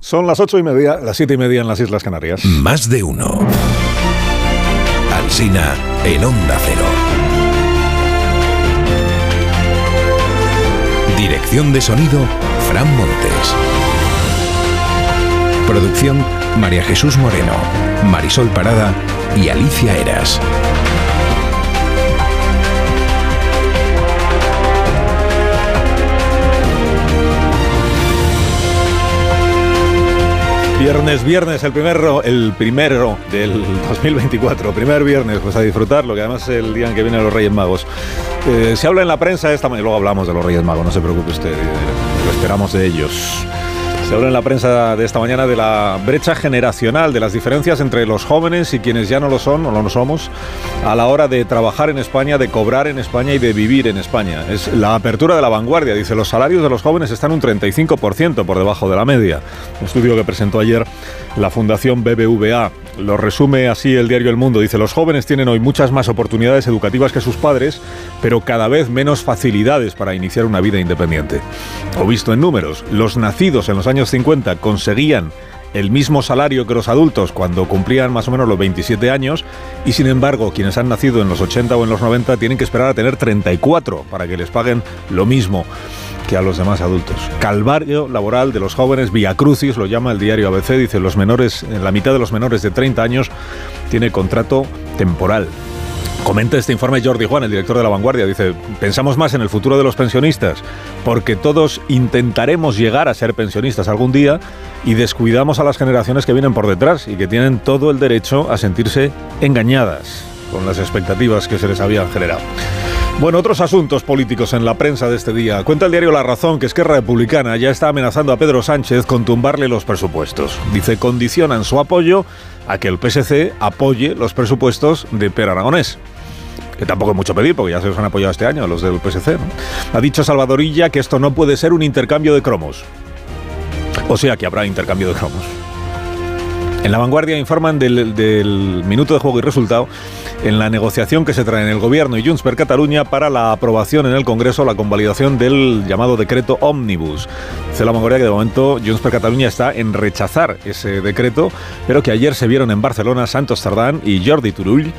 Son las ocho y media, las siete y media en las Islas Canarias. Más de uno. Alsina en Onda Cero. Dirección de sonido, Fran Montes. Producción, María Jesús Moreno, Marisol Parada y Alicia Eras. Viernes, viernes, el primero, el primero del 2024, primer viernes, pues a disfrutarlo, que además es el día en que vienen los Reyes Magos. Eh, se habla en la prensa esta mañana, luego hablamos de los Reyes Magos, no se preocupe usted, eh, lo esperamos de ellos. Se habla en la prensa de esta mañana de la brecha generacional, de las diferencias entre los jóvenes y quienes ya no lo son o no lo somos a la hora de trabajar en España, de cobrar en España y de vivir en España. Es la apertura de la vanguardia. Dice, los salarios de los jóvenes están un 35% por debajo de la media. Un estudio que presentó ayer la Fundación BBVA. Lo resume así el diario El Mundo. Dice, los jóvenes tienen hoy muchas más oportunidades educativas que sus padres, pero cada vez menos facilidades para iniciar una vida independiente. O visto en números, los nacidos en los años 50 conseguían el mismo salario que los adultos cuando cumplían más o menos los 27 años y sin embargo quienes han nacido en los 80 o en los 90 tienen que esperar a tener 34 para que les paguen lo mismo que a los demás adultos. Calvario laboral de los jóvenes, Via Crucis, lo llama el diario ABC, dice los menores, en la mitad de los menores de 30 años tiene contrato temporal. Comenta este informe Jordi Juan, el director de La Vanguardia. Dice, pensamos más en el futuro de los pensionistas, porque todos intentaremos llegar a ser pensionistas algún día y descuidamos a las generaciones que vienen por detrás y que tienen todo el derecho a sentirse engañadas con las expectativas que se les habían generado. Bueno, otros asuntos políticos en la prensa de este día. Cuenta el diario La Razón que Esquerra Republicana ya está amenazando a Pedro Sánchez con tumbarle los presupuestos. Dice, condicionan su apoyo a que el PSC apoye los presupuestos de Per Aragonés que tampoco es mucho pedir, porque ya se los han apoyado este año los del PSC. Ha dicho Salvadorilla que esto no puede ser un intercambio de cromos. O sea que habrá intercambio de cromos. En la vanguardia informan del, minuto de juego y resultado en la negociación que se trae en el Gobierno y Junts per Cataluña para la aprobación en el Congreso, la convalidación del llamado decreto Omnibus. Dice la vanguardia que de momento Junts per Cataluña está en rechazar ese decreto, pero que ayer se vieron en Barcelona Santos Tardán y Jordi Turull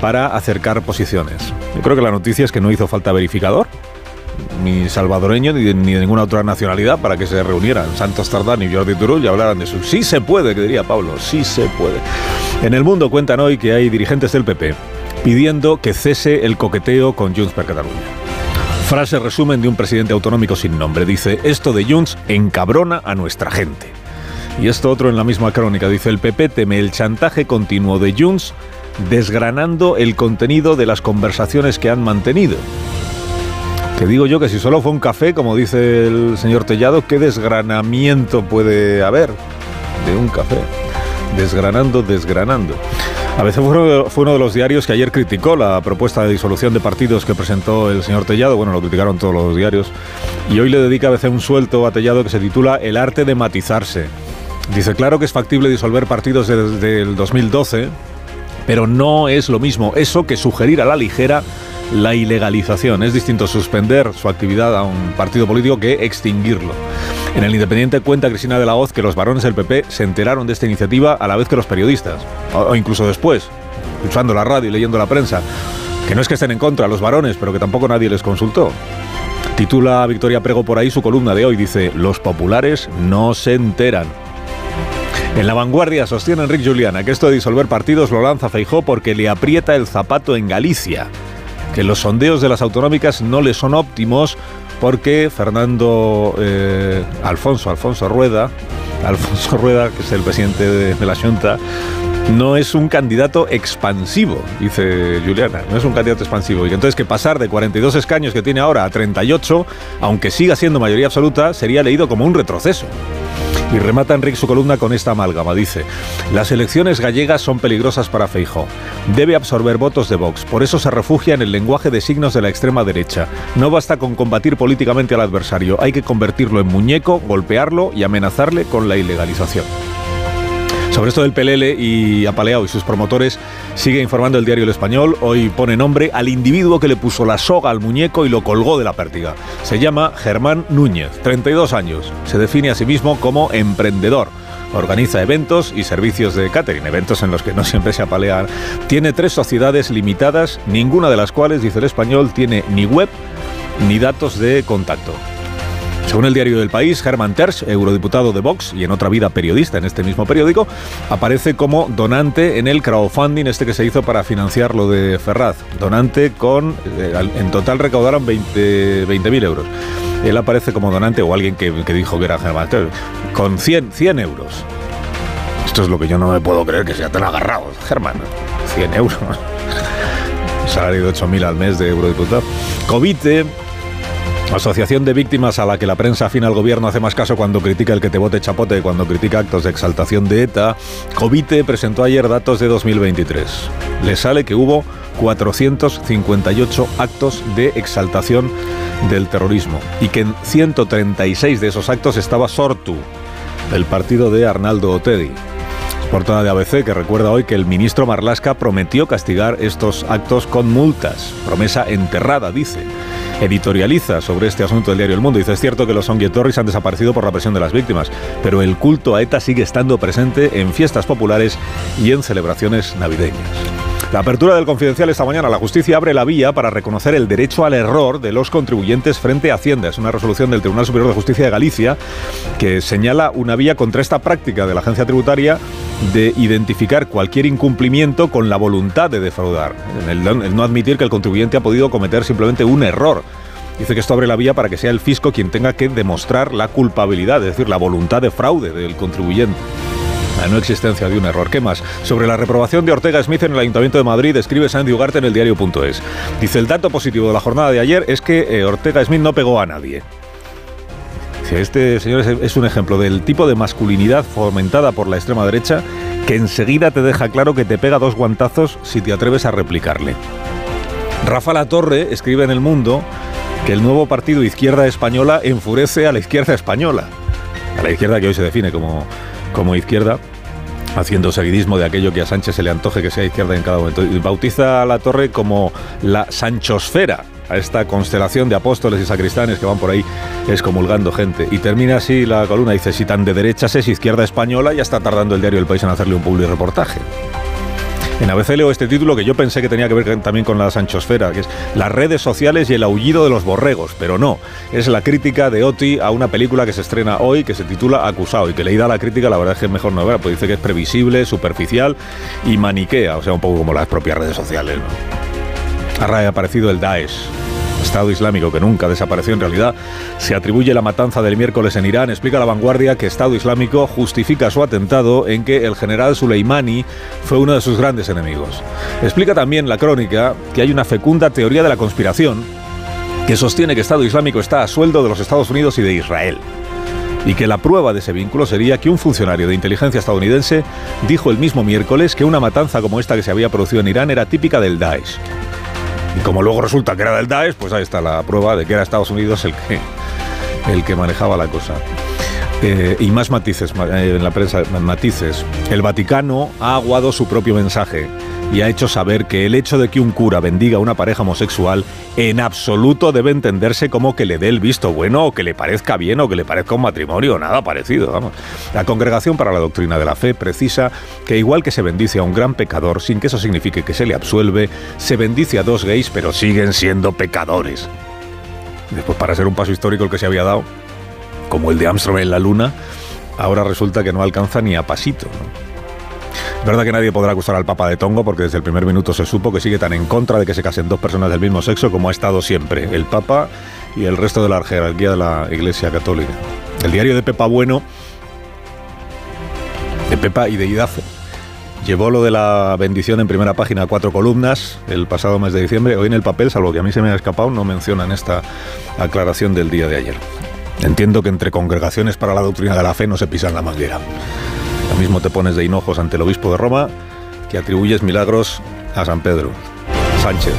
para acercar posiciones. Yo creo que la noticia es que no hizo falta verificador, ni salvadoreño ni de, ni de, ninguna otra nacionalidad para que se reunieran Santos Tardán y Jordi Turull y hablaran de eso. Sí se puede, que diría Pablo, sí se puede. En el mundo cuentan hoy que hay dirigentes del PP pidiendo que cese el coqueteo con Junts per Cataluña. Frase resumen de un presidente autonómico sin nombre. Dice, esto de Junts encabrona a nuestra gente. Y esto otro en la misma crónica. Dice, el PP teme el chantaje continuo de Junts desgranando el contenido de las conversaciones que han mantenido. Que digo yo que si solo fue un café, como dice el señor Tellado, ¿qué desgranamiento puede haber de un café? Desgranando, desgranando. A veces fue uno de los diarios que ayer criticó la propuesta de disolución de partidos que presentó el señor Tellado. Bueno, lo criticaron todos los diarios. Y hoy le dedica a veces un suelto a Tellado que se titula El arte de matizarse. Dice, claro que es factible disolver partidos desde el 2012, pero no es lo mismo eso que sugerir a la ligera la ilegalización. Es distinto suspender su actividad a un partido político que extinguirlo. En el Independiente cuenta Cristina de la Hoz que los varones del PP se enteraron de esta iniciativa a la vez que los periodistas, o incluso después, escuchando la radio y leyendo la prensa. Que no es que estén en contra los varones, pero que tampoco nadie les consultó. Titula Victoria Prego por ahí su columna de hoy. Dice, los populares no se enteran. En la vanguardia sostiene Enrique Juliana que esto de disolver partidos lo lanza Feijó porque le aprieta el zapato en Galicia que los sondeos de las autonómicas no le son óptimos porque Fernando eh, Alfonso, Alfonso Rueda, Alfonso Rueda, que es el presidente de, de la Junta, no es un candidato expansivo, dice Juliana, no es un candidato expansivo. Y entonces que pasar de 42 escaños que tiene ahora a 38, aunque siga siendo mayoría absoluta, sería leído como un retroceso. Y remata Enrique su columna con esta amálgama. Dice, las elecciones gallegas son peligrosas para Feijó. Debe absorber votos de Vox. Por eso se refugia en el lenguaje de signos de la extrema derecha. No basta con combatir políticamente al adversario. Hay que convertirlo en muñeco, golpearlo y amenazarle con la ilegalización. Sobre esto del Pelele y Apaleao y sus promotores sigue informando el diario El Español. Hoy pone nombre al individuo que le puso la soga al muñeco y lo colgó de la pértiga. Se llama Germán Núñez, 32 años. Se define a sí mismo como emprendedor. organiza eventos y servicios de catering, eventos en los que no siempre se apalean. Tiene tres sociedades limitadas, ninguna de las cuales, dice el español, tiene ni web ni datos de contacto. Según el diario del país, Hermann Tersch, eurodiputado de Vox y en otra vida periodista en este mismo periódico, aparece como donante en el crowdfunding este que se hizo para financiar lo de Ferraz. Donante con, eh, en total recaudaron 20.000 euros. Él aparece como donante o alguien que, dijo que era Hermann Tersch, con 100, 100 euros. Esto es lo que yo no me puedo creer que sea tan agarrado, Germán. 100 euros. Salario de 8.000 al mes de eurodiputado. Covite Asociación de víctimas a la que la prensa afina al gobierno hace más caso cuando critica el que te vote chapote, cuando critica actos de exaltación de ETA. Covite presentó ayer datos de 2023. Le sale que hubo 458 actos de exaltación del terrorismo y que en 136 de esos actos estaba Sortu, el partido de Arnaldo Otedi. Portada de ABC que recuerda hoy que el ministro Marlasca prometió castigar estos actos con multas. Promesa enterrada, dice editorializa sobre este asunto del diario El Mundo. Dice, es cierto que los Torres han desaparecido por la presión de las víctimas, pero el culto a ETA sigue estando presente en fiestas populares y en celebraciones navideñas. La apertura del confidencial esta mañana, la justicia abre la vía para reconocer el derecho al error de los contribuyentes frente a Hacienda. Es una resolución del Tribunal Superior de Justicia de Galicia que señala una vía contra esta práctica de la agencia tributaria de identificar cualquier incumplimiento con la voluntad de defraudar, el, no admitir que el contribuyente ha podido cometer simplemente un error. Dice que esto abre la vía para que sea el fisco quien tenga que demostrar la culpabilidad, es decir, la voluntad de fraude del contribuyente. La no existencia de un error. ¿Qué más? Sobre la reprobación de Ortega Smith en el Ayuntamiento de Madrid, escribe Sandy Ugarte en el diario.es. Dice, el dato positivo de la jornada de ayer es que eh, Ortega Smith no pegó a nadie. Este señor es un ejemplo del tipo de masculinidad fomentada por la extrema derecha que enseguida te deja claro que te pega dos guantazos si te atreves a replicarle. Rafa La Torre escribe en El Mundo que el nuevo partido Izquierda Española enfurece a la izquierda española, a la izquierda que hoy se define como, como izquierda, haciendo seguidismo de aquello que a Sánchez se le antoje que sea izquierda en cada momento. Bautiza a la torre como la Sanchosfera, a esta constelación de apóstoles y sacristanes que van por ahí excomulgando gente. Y termina así la columna, dice, si tan de derechas es izquierda española, ya está tardando el diario El País en hacerle un public reportaje. En ABC leo este título que yo pensé que tenía que ver también con la sanchosfera, que es Las redes sociales y el aullido de los borregos, pero no, es la crítica de Oti a una película que se estrena hoy que se titula Acusado y que leída la crítica la verdad es que es mejor no ver, pues dice que es previsible, superficial y maniquea, o sea, un poco como las propias redes sociales. ¿no? Ha aparecido el Daesh, Estado Islámico, que nunca desapareció en realidad, se atribuye la matanza del miércoles en Irán. Explica la vanguardia que Estado Islámico justifica su atentado en que el general Soleimani fue uno de sus grandes enemigos. Explica también la crónica que hay una fecunda teoría de la conspiración que sostiene que Estado Islámico está a sueldo de los Estados Unidos y de Israel y que la prueba de ese vínculo sería que un funcionario de inteligencia estadounidense dijo el mismo miércoles que una matanza como esta que se había producido en Irán era típica del Daesh. Y como luego resulta que era del Daesh, pues ahí está la prueba de que era Estados Unidos el que, el que manejaba la cosa. Eh, y más matices eh, en la prensa, matices. El Vaticano ha aguado su propio mensaje y ha hecho saber que el hecho de que un cura bendiga a una pareja homosexual en absoluto debe entenderse como que le dé el visto bueno o que le parezca bien o que le parezca un matrimonio, nada parecido. Vamos. La Congregación para la Doctrina de la Fe precisa que igual que se bendice a un gran pecador sin que eso signifique que se le absuelve, se bendice a dos gays pero siguen siendo pecadores. Después, para ser un paso histórico el que se había dado, como el de Armstrong en la Luna, ahora resulta que no alcanza ni a pasito. Verdad que nadie podrá acusar al Papa de Tongo porque desde el primer minuto se supo que sigue tan en contra de que se casen dos personas del mismo sexo como ha estado siempre, el Papa y el resto de la jerarquía de la Iglesia Católica. El diario de Pepa Bueno, de Pepa y de Idafe, llevó lo de la bendición en primera página a cuatro columnas el pasado mes de diciembre. Hoy en el papel, salvo que a mí se me ha escapado, no mencionan esta aclaración del día de ayer. Entiendo que entre congregaciones para la doctrina de la fe no se pisan la manguera. Mismo te pones de hinojos ante el obispo de Roma que atribuyes milagros a San Pedro. Sánchez.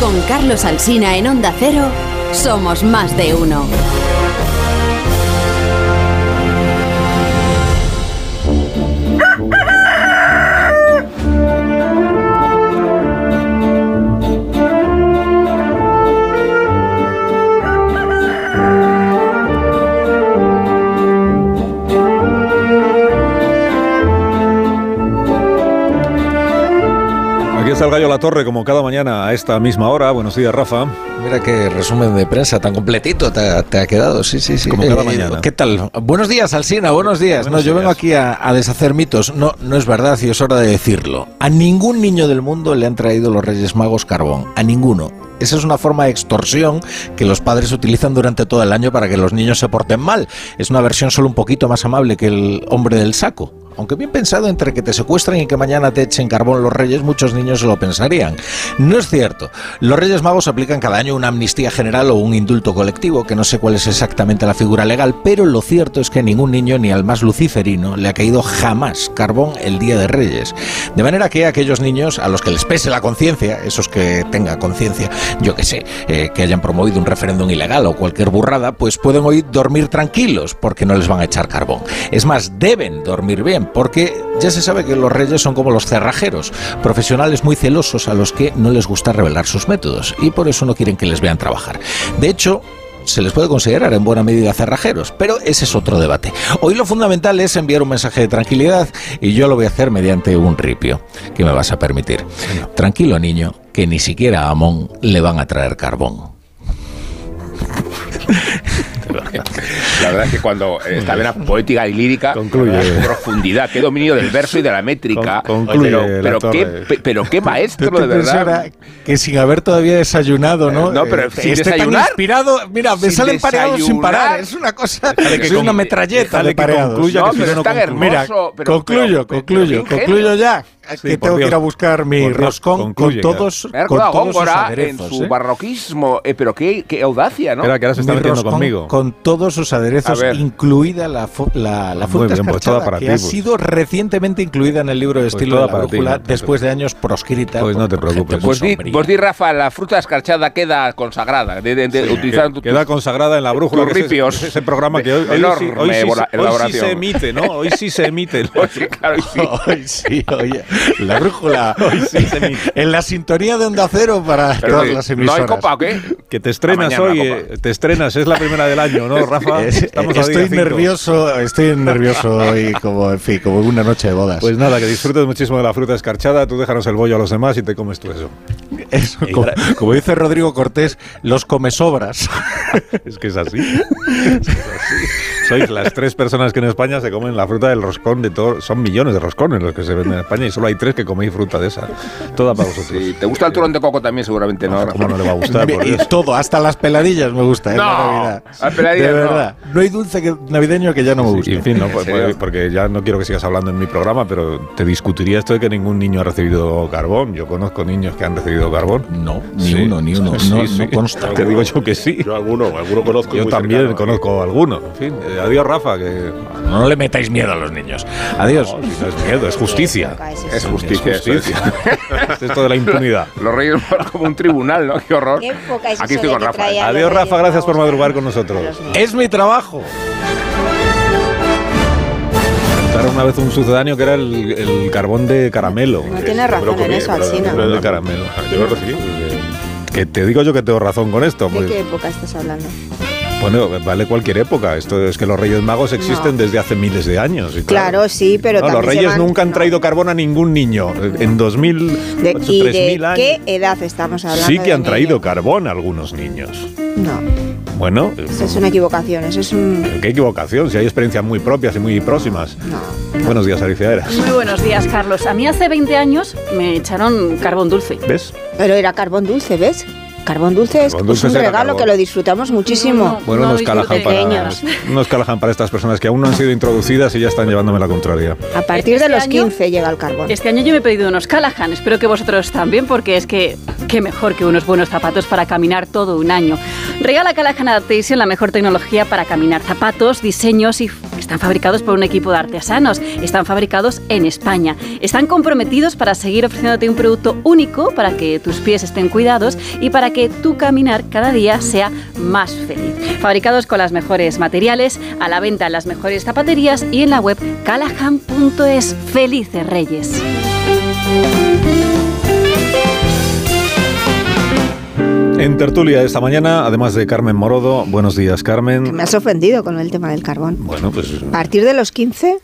Con Carlos Alsina en Onda Cero, somos más de uno. Está el gallo La Torre, como cada mañana a esta misma hora. Buenos días, Rafa. Mira qué resumen de prensa tan completito te ha, te ha quedado. Sí, sí, sí. Como cada Eh, mañana. ¿Qué tal? Buenos días, Alsina. Buenos días. Buenos no, yo vengo aquí a, a deshacer mitos. No, no es verdad y es hora de decirlo. A ningún niño del mundo le han traído los Reyes Magos carbón. A ninguno. Esa es una forma de extorsión que los padres utilizan durante todo el año para que los niños se porten mal. Es una versión solo un poquito más amable que el hombre del saco. Aunque bien pensado entre que te secuestren y que mañana te echen carbón los reyes, muchos niños lo pensarían. No es cierto. Los Reyes Magos aplican cada año una amnistía general o un indulto colectivo, que no sé cuál es exactamente la figura legal, pero lo cierto es que ningún niño, ni al más luciferino, le ha caído jamás carbón el Día de Reyes. De manera que aquellos niños a los que les pese la conciencia, esos que tengan conciencia, yo que sé, eh, que hayan promovido un referéndum ilegal o cualquier burrada, pues pueden hoy dormir tranquilos porque no les van a echar carbón. Es más, deben dormir bien porque ya se sabe que los reyes son como los cerrajeros, profesionales muy celosos a los que no les gusta revelar sus métodos y por eso no quieren que les vean trabajar. De hecho, se les puede considerar en buena medida cerrajeros, pero ese es otro debate. Hoy lo fundamental es enviar un mensaje de tranquilidad y yo lo voy a hacer mediante un ripio, que me vas a permitir. Tranquilo niño, que ni siquiera a Amón le van a traer carbón. Verdad es que cuando eh, esta vena poética y lírica, Concluye. qué profundidad, qué dominio del verso y de la métrica. Con- concluye pero, pero, qué, pe- pero qué maestro, ¿No te de verdad. que sin haber todavía desayunado, ¿no? Eh, no, pero Eh, sin tan desayunar. inspirado. Mira, me salen pareados sin parar. Es una cosa. Déjale que Soy una metralleta de que pareados. concluya, No, que si pero no, no tan concluye. Mira, hermoso. pero- concluyo, pero- concluyo, concluyo ya. Sí, que tengo que ir a buscar mi Dios, roscón concluye con todos, Me ha con recordado todos sus Góngora en aderezos. su ¿eh? barroquismo, eh, pero qué, qué audacia, ¿no? Espera, que ahora se está Mi metiendo conmigo. Con todos sus aderezos, incluida la, la, fruta bien, pues escarchada, toda para que ti, ha pues. sido recientemente incluida en el libro de Pues estilo de la ti, brújula, después de años proscrita. Pues no te preocupes. Pues di, pues di, Rafa, la fruta escarchada queda consagrada, de, de- de- utilizando Que- Queda consagrada en la brújula. que es ese- ripios. Ese, programa que hoy, hoy sí- Enorme hoy sí, elabora- hoy sí elaboración. se emite, ¿no? Hoy sí se emite. Claro, sí. Hoy sí, oye, la brújula. sí en la sintonía de Onda Cero para Pero todas las ¿No emisoras. hay copa o qué? Que te estrenas Mañana, hoy, eh, te estrenas, es la primera del año, ¿no, Rafa? Es- estoy nervioso, estoy nervioso hoy, como en fin, como una noche de bodas. Pues nada, que disfrutes muchísimo de la fruta escarchada, tú déjanos el bollo a los demás y te comes tú eso. Eso, como, como dice Rodrigo Cortés, los comesobras. Es que es así. Es así. Sois las tres personas que en España se comen la fruta del roscón de todo. Son millones de roscones los que se venden en España y solo hay tres que coméis fruta de esa. Toda para vosotros. Sí, ¿Te gusta el turrón de coco también? Seguramente no. ¿Cómo no le va a gustar? Por y Dios. todo, hasta las peladillas me gusta, ¿eh? No, la Navidad. las peladillas De no. verdad. No. hay dulce que- navideño que ya no me Sí, guste. en fin, no, pues, pues, porque ya no quiero que sigas hablando en mi programa, pero te discutiría esto de que ningún niño ha recibido carbón. Yo conozco niños que han recibido carbón. No, ni Sí. uno, ni uno. Sí, no, sí. no consta. Te digo yo que sí. Yo alguno, alguno conozco. Yo muy también cercano. conozco alguno. En fin, eh, adiós, Rafa, que No le metáis miedo a los niños. Adiós. no, si no es miedo, es justicia. Es justicia. Es justicia. es esto de la impunidad. Los reyes Magos como un tribunal, ¿no? Qué horror. Qué poca es Aquí eso estoy con Rafa. Adiós, Rafa, gracias por madrugar con nosotros. Es mi trabajo. Una vez un sucedáneo que era el, el carbón de caramelo. No tienes Pero razón en eso, Alsina. pero- de caramelo. Yo lo recibí. Que te digo yo que tengo razón con esto. ¿De Pues, qué época estás hablando? Bueno, vale cualquier época. Esto es que los Reyes Magos existen No. desde hace miles de años. y Claro, sí, pero No, los Reyes nunca han no. traído carbón a ningún niño. En 2000, ¿De, ¿Y 3000 de años. qué edad estamos hablando? Sí que han traído niños? carbón algunos niños. No, Bueno, eso es una equivocación, eso es un... qué equivocación, si hay experiencias muy propias y muy próximas. No. Buenos días, Alicia Eras. Muy buenos días, Carlos. A mí hace 20 años me echaron carbón dulce. ¿Ves? Pero era carbón dulce, ¿ves? Carbón dulce es, Carbón dulce es un regalo carbón. que lo disfrutamos muchísimo. No, no. Bueno, nos disfruté. calajan, para, Pequeños. nos calajan para estas personas que aún no han sido introducidas y ya están llevándome la contraria. A partir Este de los año- 15 llega el carbón. Este año yo me he pedido unos Callahan. Espero que vosotros también, porque es que qué mejor que unos buenos zapatos para caminar todo un año. Regala Callahan Adaptation la mejor tecnología para caminar. Zapatos, diseños y están fabricados por un equipo de artesanos. Están fabricados en España. Están comprometidos para seguir ofreciéndote un producto único para que tus pies estén cuidados y para que tu caminar cada día sea más feliz. Fabricados con las mejores materiales, a la venta en las mejores zapaterías y en la web callahan.es. Felices Reyes. En tertulia esta mañana, además de Carmen Morodo, buenos días, Que Carmen. me has ofendido con el tema del carbón. Bueno, pues A partir de los 15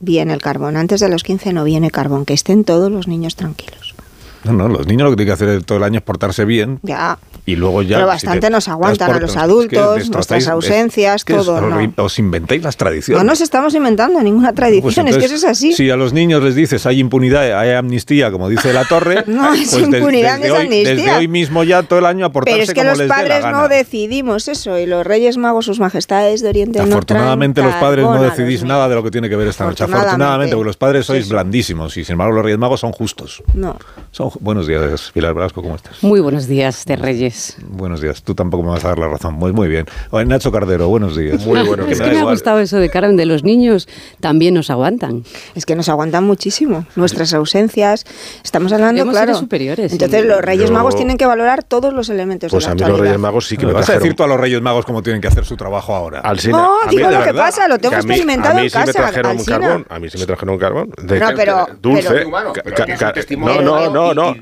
viene el carbón. Antes de los 15 no viene carbón. Que estén todos los niños tranquilos. No, no, los niños lo que tienen que hacer todo el año es portarse bien Ya. Y luego ya... Pero si bastante te nos aguantan a los es que adultos, nuestras es- ausencias, que es todo, ¿no? horrible. Os inventáis las tradiciones. No nos estamos inventando ninguna tradición, Pues es que entonces, eso es así. Si a los niños les dices hay impunidad, hay amnistía, como dice la torre, No, es pues des- impunidad, desde, no es hoy, amnistía. desde hoy mismo ya todo el año aportarse Pero es que como los les dé la padres gana. no decidimos eso y los Reyes Magos, sus majestades de Oriente no Afortunadamente traen los padres no decidís nada de lo que tiene que ver esta noche. Afortunadamente. Porque los padres sois Sí, sí. blandísimos y sin embargo los Reyes Magos son justos. No. Son Buenos días, Pilar Velasco, ¿cómo estás? Muy buenos días de Reyes. Buenos días, tú tampoco me vas a dar la razón. Muy, muy bien. Oye, Nacho Cardero, buenos días. Muy buenos Que Es me que me ha gustado eso de Carmen, de los niños también nos aguantan. Es que nos aguantan muchísimo nuestras ausencias. Estamos hablando, Hemos claro. superiores, Entonces sí. los Reyes Yo- Magos tienen que valorar todos los elementos Pues de a la mí los actualidad. Reyes Magos sí que ¿Me me vas a decir tú a los Reyes Magos cómo tienen que hacer su trabajo ahora? Alsina, No, a mí digo lo que verdad, pasa, lo tengo que a mí- experimentado a mí en sí me casa. trajeron un carbón, a mí sí me trajeron un carbón. De No, pero- dulce. no, no,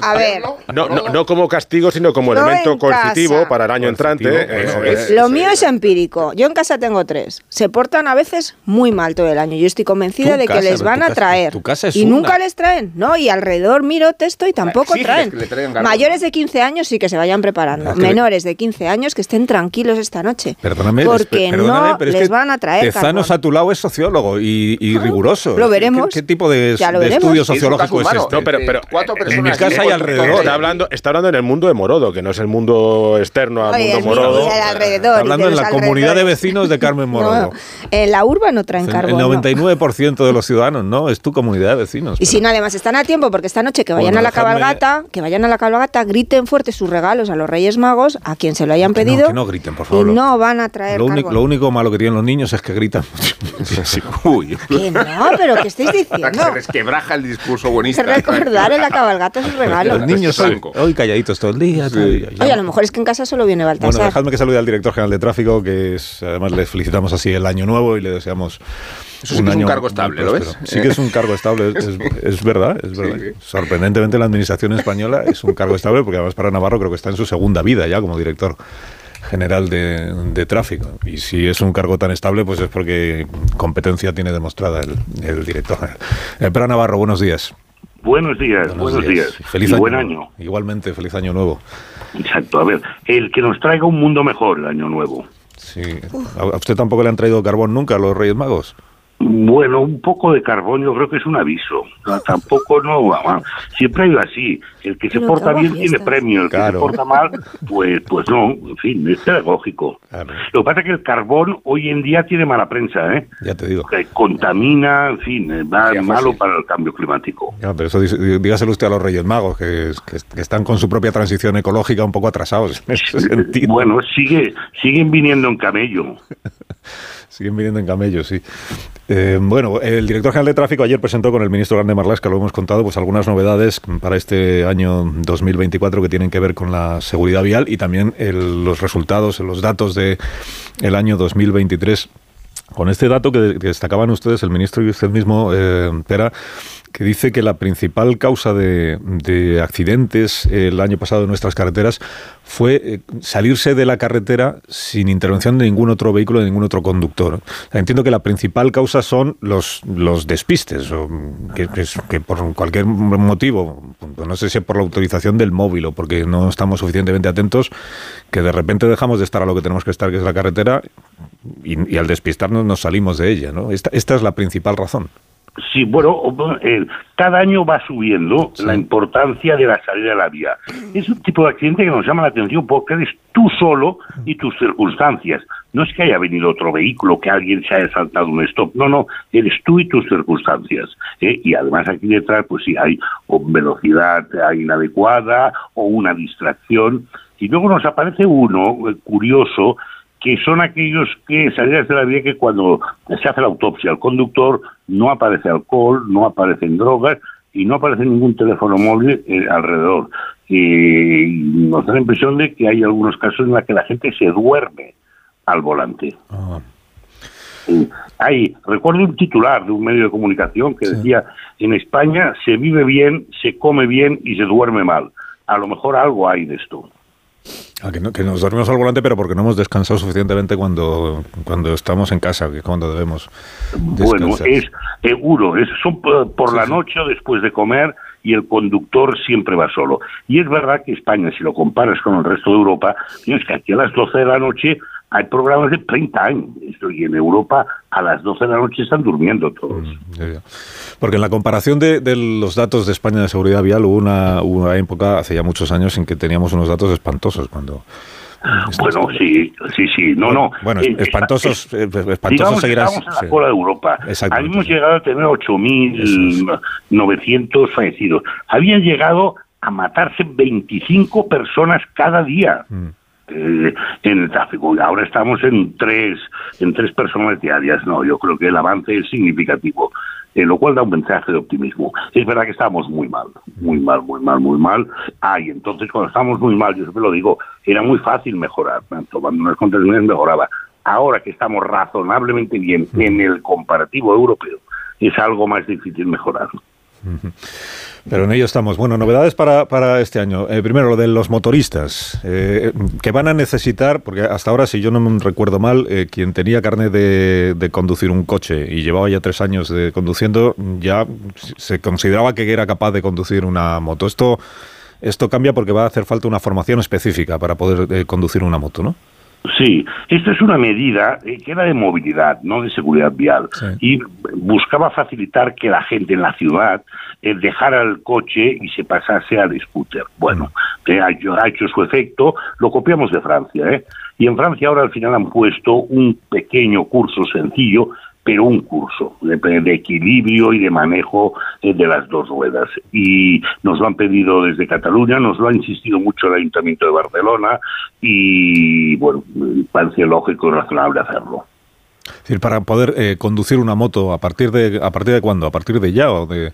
A. No, no, no como castigo, sino como Yo elemento en coercitivo casa. para el año entrante. Eso bueno, es. Lo mío es empírico. Yo en casa tengo tres. Se portan a veces muy mal todo el año. Yo estoy convencida de que casa, les van tu a casa- traer. tu casa es y una. nunca les traen. No, y alrededor miro texto y tampoco traen. que. Mayores de 15 años sí que se vayan preparando. Es que- Menores de 15 años que estén tranquilos esta noche. Perdóname, Porque es- perdóname, no pero es les que van a traer Tezanos carbón. a tu lado es sociólogo y, y riguroso. lo veremos. ¿Qué, qué tipo de, de estudio sociológico es este? No, pero, pero Eh, cuatro en personas mi casa que y por- alrededor. Está hablando, está hablando en el mundo de Morodo, que no es el mundo externo al Oye, mundo el mío Morodo. el hablando de en la comunidad de vecinos de Carmen Morodo. No, en la urba no traen El carbón. no. 99% de los ciudadanos, ¿no? Es tu comunidad de vecinos. Y si no, además están a tiempo porque esta noche que vayan Bueno, a la dejadme- cabalgata, que vayan a la cabalgata, griten fuerte sus regalos a los Reyes Magos, a quien se lo hayan Que no, pedido. que no griten, por favor. Y no van a traer Lo, único- carbón. lo único malo que tienen los niños es que gritan. Sí, sí. Uy. Que no, pero ¿qué estáis diciendo? se resquebraja el discurso buenista. Recordar en la cabalgata sus regalos. Los niños hoy, Blanco. hoy calladitos todo el día. el día. Oye, a lo mejor es que en casa solo viene Bueno, Baltasar. dejadme que salude al director general de tráfico, que es, además le felicitamos así el año nuevo y le deseamos Eso sí que es un cargo estable, ¿lo ves? Sí que es un cargo estable, es, es- es verdad, es verdad. Sí. Sorprendentemente la administración española es un cargo estable porque además para Navarro creo que está en su segunda vida ya como director general de, de tráfico. Y si es un cargo tan estable, pues es porque competencia tiene demostrada el, el director general. Eh, Pera Navarro, buenos días. Buenos días, buenos, días. Feliz y año. buen nuevo. año. Igualmente, feliz año nuevo. Exacto. A ver, el que nos traiga un mundo mejor el año nuevo. Sí. ¿A a usted tampoco le han traído carbón nunca a los Reyes Magos? Bueno, un poco de carbón yo creo que es un aviso. No, tampoco no. ah, Siempre ha ido así. El que se porta bien tiene premio. El que se porta mal, pues, pues no. En fin, es pedagógico. Claro. Lo que pasa es que el carbón hoy en día tiene mala prensa, ¿eh? Ya te digo. Que contamina, en fin, eh, va Sí, malo para el cambio climático. Ya, pero eso dígaselo usted a los Reyes Magos, que, que- que están con su propia transición ecológica un poco atrasados en ese sentido. Bueno, sigue, siguen viniendo en camello. Siguen viniendo en camellos, sí. Eh, bueno, el director general de tráfico ayer presentó con el ministro Grande Marlasca, lo hemos contado, pues algunas novedades para este año 2024 que tienen que ver con la seguridad vial y también los resultados, los datos de el año 2023. Con este dato que, que destacaban ustedes, el ministro y usted mismo, eh, Pera, que dice que la principal causa de, de accidentes el año pasado en nuestras carreteras fue eh, salirse de la carretera sin intervención de ningún otro vehículo, de ningún otro conductor. Entiendo que la principal causa son los, los despistes, o que, por cualquier motivo, no sé si por la autorización del móvil o porque no estamos suficientemente atentos, que de repente dejamos de estar a lo que tenemos que estar, que es la carretera, y, al despistarnos nos salimos de ella. Esta, esta es la principal razón. Sí, bueno, eh, cada año va subiendo la importancia de la salida de la vía. Es un tipo de accidente que nos llama la atención porque eres tú solo y tus circunstancias. No es que haya venido otro vehículo, que alguien se haya saltado un stop. No, no, eres tú y tus circunstancias. ¿eh? Y además aquí detrás, pues sí, hay o velocidad inadecuada o una distracción. Y luego nos aparece uno eh, curioso que son aquellos que salidas de la vía que cuando se hace la autopsia al conductor no aparece alcohol, no aparecen drogas y no aparece ningún teléfono móvil eh, alrededor. Eh, y nos da la impresión de que hay algunos casos en los que la gente se duerme al volante. Ah, Eh, Hay, recuerdo un titular de un medio de comunicación que decía, en España se vive bien, se come bien y se duerme mal. A lo mejor algo hay de esto. Ah, que, no- que nos dormimos al volante, pero porque no hemos descansado suficientemente cuando, cuando estamos en casa, que es cuando debemos Bueno, descansar. es seguro, es, son por, por la noche o después de comer y el conductor siempre va solo. Y es verdad que España, si lo comparas con el resto de Europa, es que aquí a las 12 de la noche hay programas de 30 años. Y en Europa a las 12 de la noche están durmiendo todos. Mm, Porque en la comparación de, de, los datos de España de seguridad vial hubo una, una época, hace ya muchos años, en que teníamos unos datos espantosos cuando... Bueno, sí, sí, sí, no, no. Bueno, espantosos, eh, espantosos digamos, seguirás. Estamos en la cola de Europa. Habíamos llegado a tener 8.900 fallecidos. Habían llegado a matarse 25 personas cada día. Mm eh, en el tráfico. Ahora estamos en tres, en tres personas diarias. No, yo creo que el avance es significativo, eh, lo cual da un mensaje de optimismo. Es verdad que estamos muy mal, muy mal, muy mal, muy mal. Ah, y entonces cuando estamos muy mal, yo siempre lo digo, era muy fácil mejorar. Tomando unas contrataciones mejoraba. Ahora que estamos razonablemente bien en el comparativo europeo, es algo más difícil mejorar. Pero en ello estamos. Bueno, novedades para, para este año. Eh, primero, lo de los motoristas, eh, que van a necesitar, porque hasta ahora, si yo no me recuerdo mal, eh, quien tenía carne de, conducir un coche y llevaba ya tres años de conduciendo, ya se consideraba que era capaz de conducir una moto. Esto, esto cambia porque va a hacer falta una formación específica para poder conducir una moto, ¿no? Sí, esta es una medida que era de movilidad, no de seguridad vial, sí. y buscaba facilitar que la gente en la ciudad eh, dejara el coche y se pasase al scooter. Bueno, eh, ha, hecho, ha, hecho, su efecto, lo copiamos de Francia, ¿eh? y en Francia ahora al final han puesto un pequeño curso sencillo pero un curso de, de, equilibrio y de manejo de las dos ruedas. Y nos lo han pedido desde Cataluña, nos lo ha insistido mucho el Ayuntamiento de Barcelona y, bueno, parece lógico y razonable hacerlo. Es decir, para poder eh, conducir una moto, ¿a partir de a partir de cuándo? ¿A partir de ya o de...?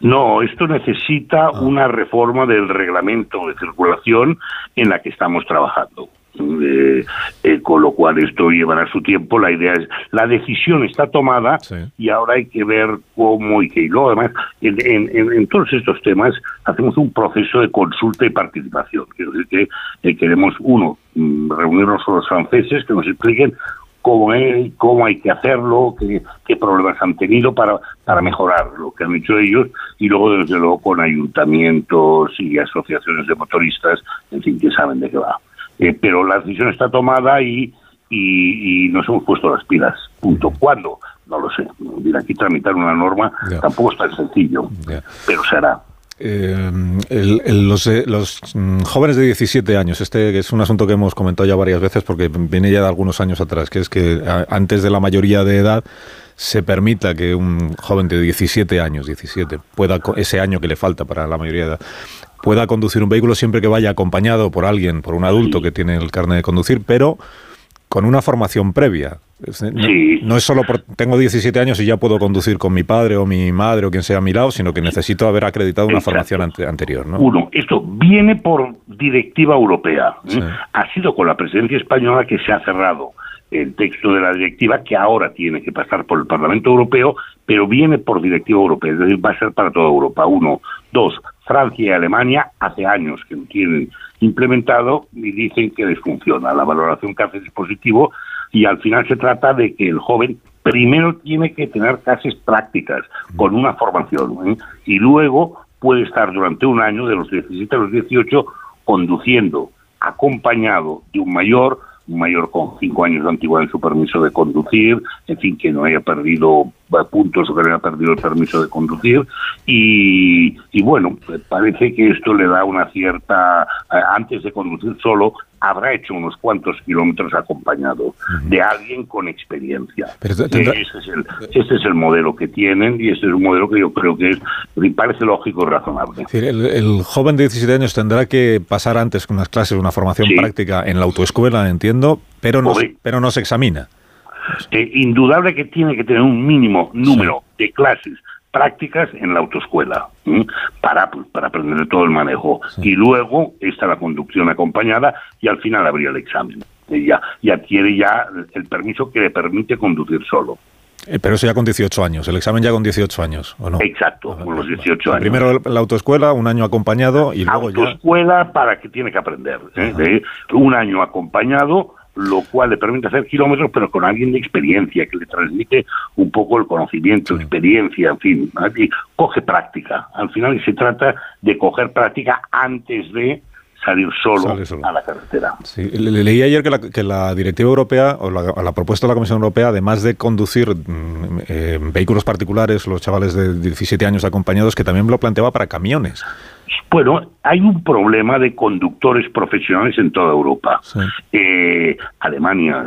No, esto necesita ah. una reforma del reglamento de circulación en la que estamos trabajando. Eh, eh, con lo cual esto llevará su tiempo. La idea es, la decisión está tomada sí. y ahora hay que ver cómo y qué. Y luego, además, en, en, en, todos estos temas hacemos un proceso de consulta y participación. Quiero decir que eh, queremos, uno, mm, reunirnos con los franceses que nos expliquen cómo, es, cómo hay que hacerlo, qué, qué, problemas han tenido para, para mejorar lo que han hecho ellos y luego, desde luego, con ayuntamientos y asociaciones de motoristas, en fin, que saben de qué va. Eh, pero la decisión está tomada y, y, y, nos hemos puesto las pilas. Punto. ¿Cuándo? No lo sé. Ir aquí tramitar una norma yeah. tampoco es tan sencillo, yeah. pero se hará. Eh, el, el, los, eh, los mm, jóvenes de 17 años, este es un asunto que hemos comentado ya varias veces porque viene ya de algunos años atrás, que es que antes de la mayoría de edad se permita que un joven de 17 años, 17, pueda, ese año que le falta para la mayoría de edad, pueda conducir un vehículo siempre que vaya acompañado por alguien, por un adulto que tiene el carnet de conducir, pero con una formación previa. No, sí. no, es solo por tengo 17 años y ya puedo conducir con mi padre o mi madre o quien sea a mi lado, sino que necesito haber acreditado una Exacto. formación ante, anterior. ¿no? Uno, esto viene por directiva europea. ¿eh? Sí. Ha sido con la presidencia española que se ha cerrado el texto de la directiva que ahora tiene que pasar por el Parlamento Europeo, pero viene por directiva europea, es decir, va a ser para toda Europa. Uno. Dos, Francia y Alemania hace años que lo tienen implementado y dicen que les funciona. La valoración que hace es positivo y al final se trata de que el joven primero tiene que tener clases prácticas con una formación ¿eh? y luego puede estar durante un año, de los 17 a los 18, conduciendo acompañado de un mayor mayor con cinco años de antigüedad en su permiso de conducir, en fin, que no haya perdido puntos o que no haya perdido el permiso de conducir. Y, y bueno, parece que esto le da una cierta, eh, antes de conducir solo, habrá hecho unos cuantos kilómetros acompañado uh -huh. de alguien con experiencia. Pero tendrá... ese, es el, ese es el modelo que tienen y ese es un modelo que yo creo que es, me parece lógico y razonable. Es decir, el, el, joven de 17 años tendrá que pasar antes unas clases, una formación sí. práctica en la autoescuela, entiendo, pero no, pero no se examina. Eh, indudable que tiene que tener un mínimo número sí. de clases prácticas en la autoescuela para, para aprender todo el manejo. Sí. Y luego está la conducción acompañada y al final habría el examen. Y, ya, y adquiere ya el permiso que le permite conducir solo. Eh, pero eso ya con 18 años, el examen ya con 18 años, ¿o no? Exacto, con los 18 años. Primero la autoescuela, un año acompañado y luego autoescuela ya... para que tiene que aprender. ¿eh? Un año acompañado lo cual le permite hacer kilómetros, pero con alguien de experiencia, que le transmite un poco el conocimiento, experiencia, en fin, y coge práctica. Al final se trata de coger práctica antes de salir solo, a la carretera. le, leí ayer que la, que la directiva europea, o la, la, propuesta de la Comisión Europea, además de conducir mm, eh, vehículos particulares, los chavales de 17 años acompañados, que también lo planteaba para camiones. Bueno, hay un problema de conductores profesionales en toda Europa. Eh, Alemania,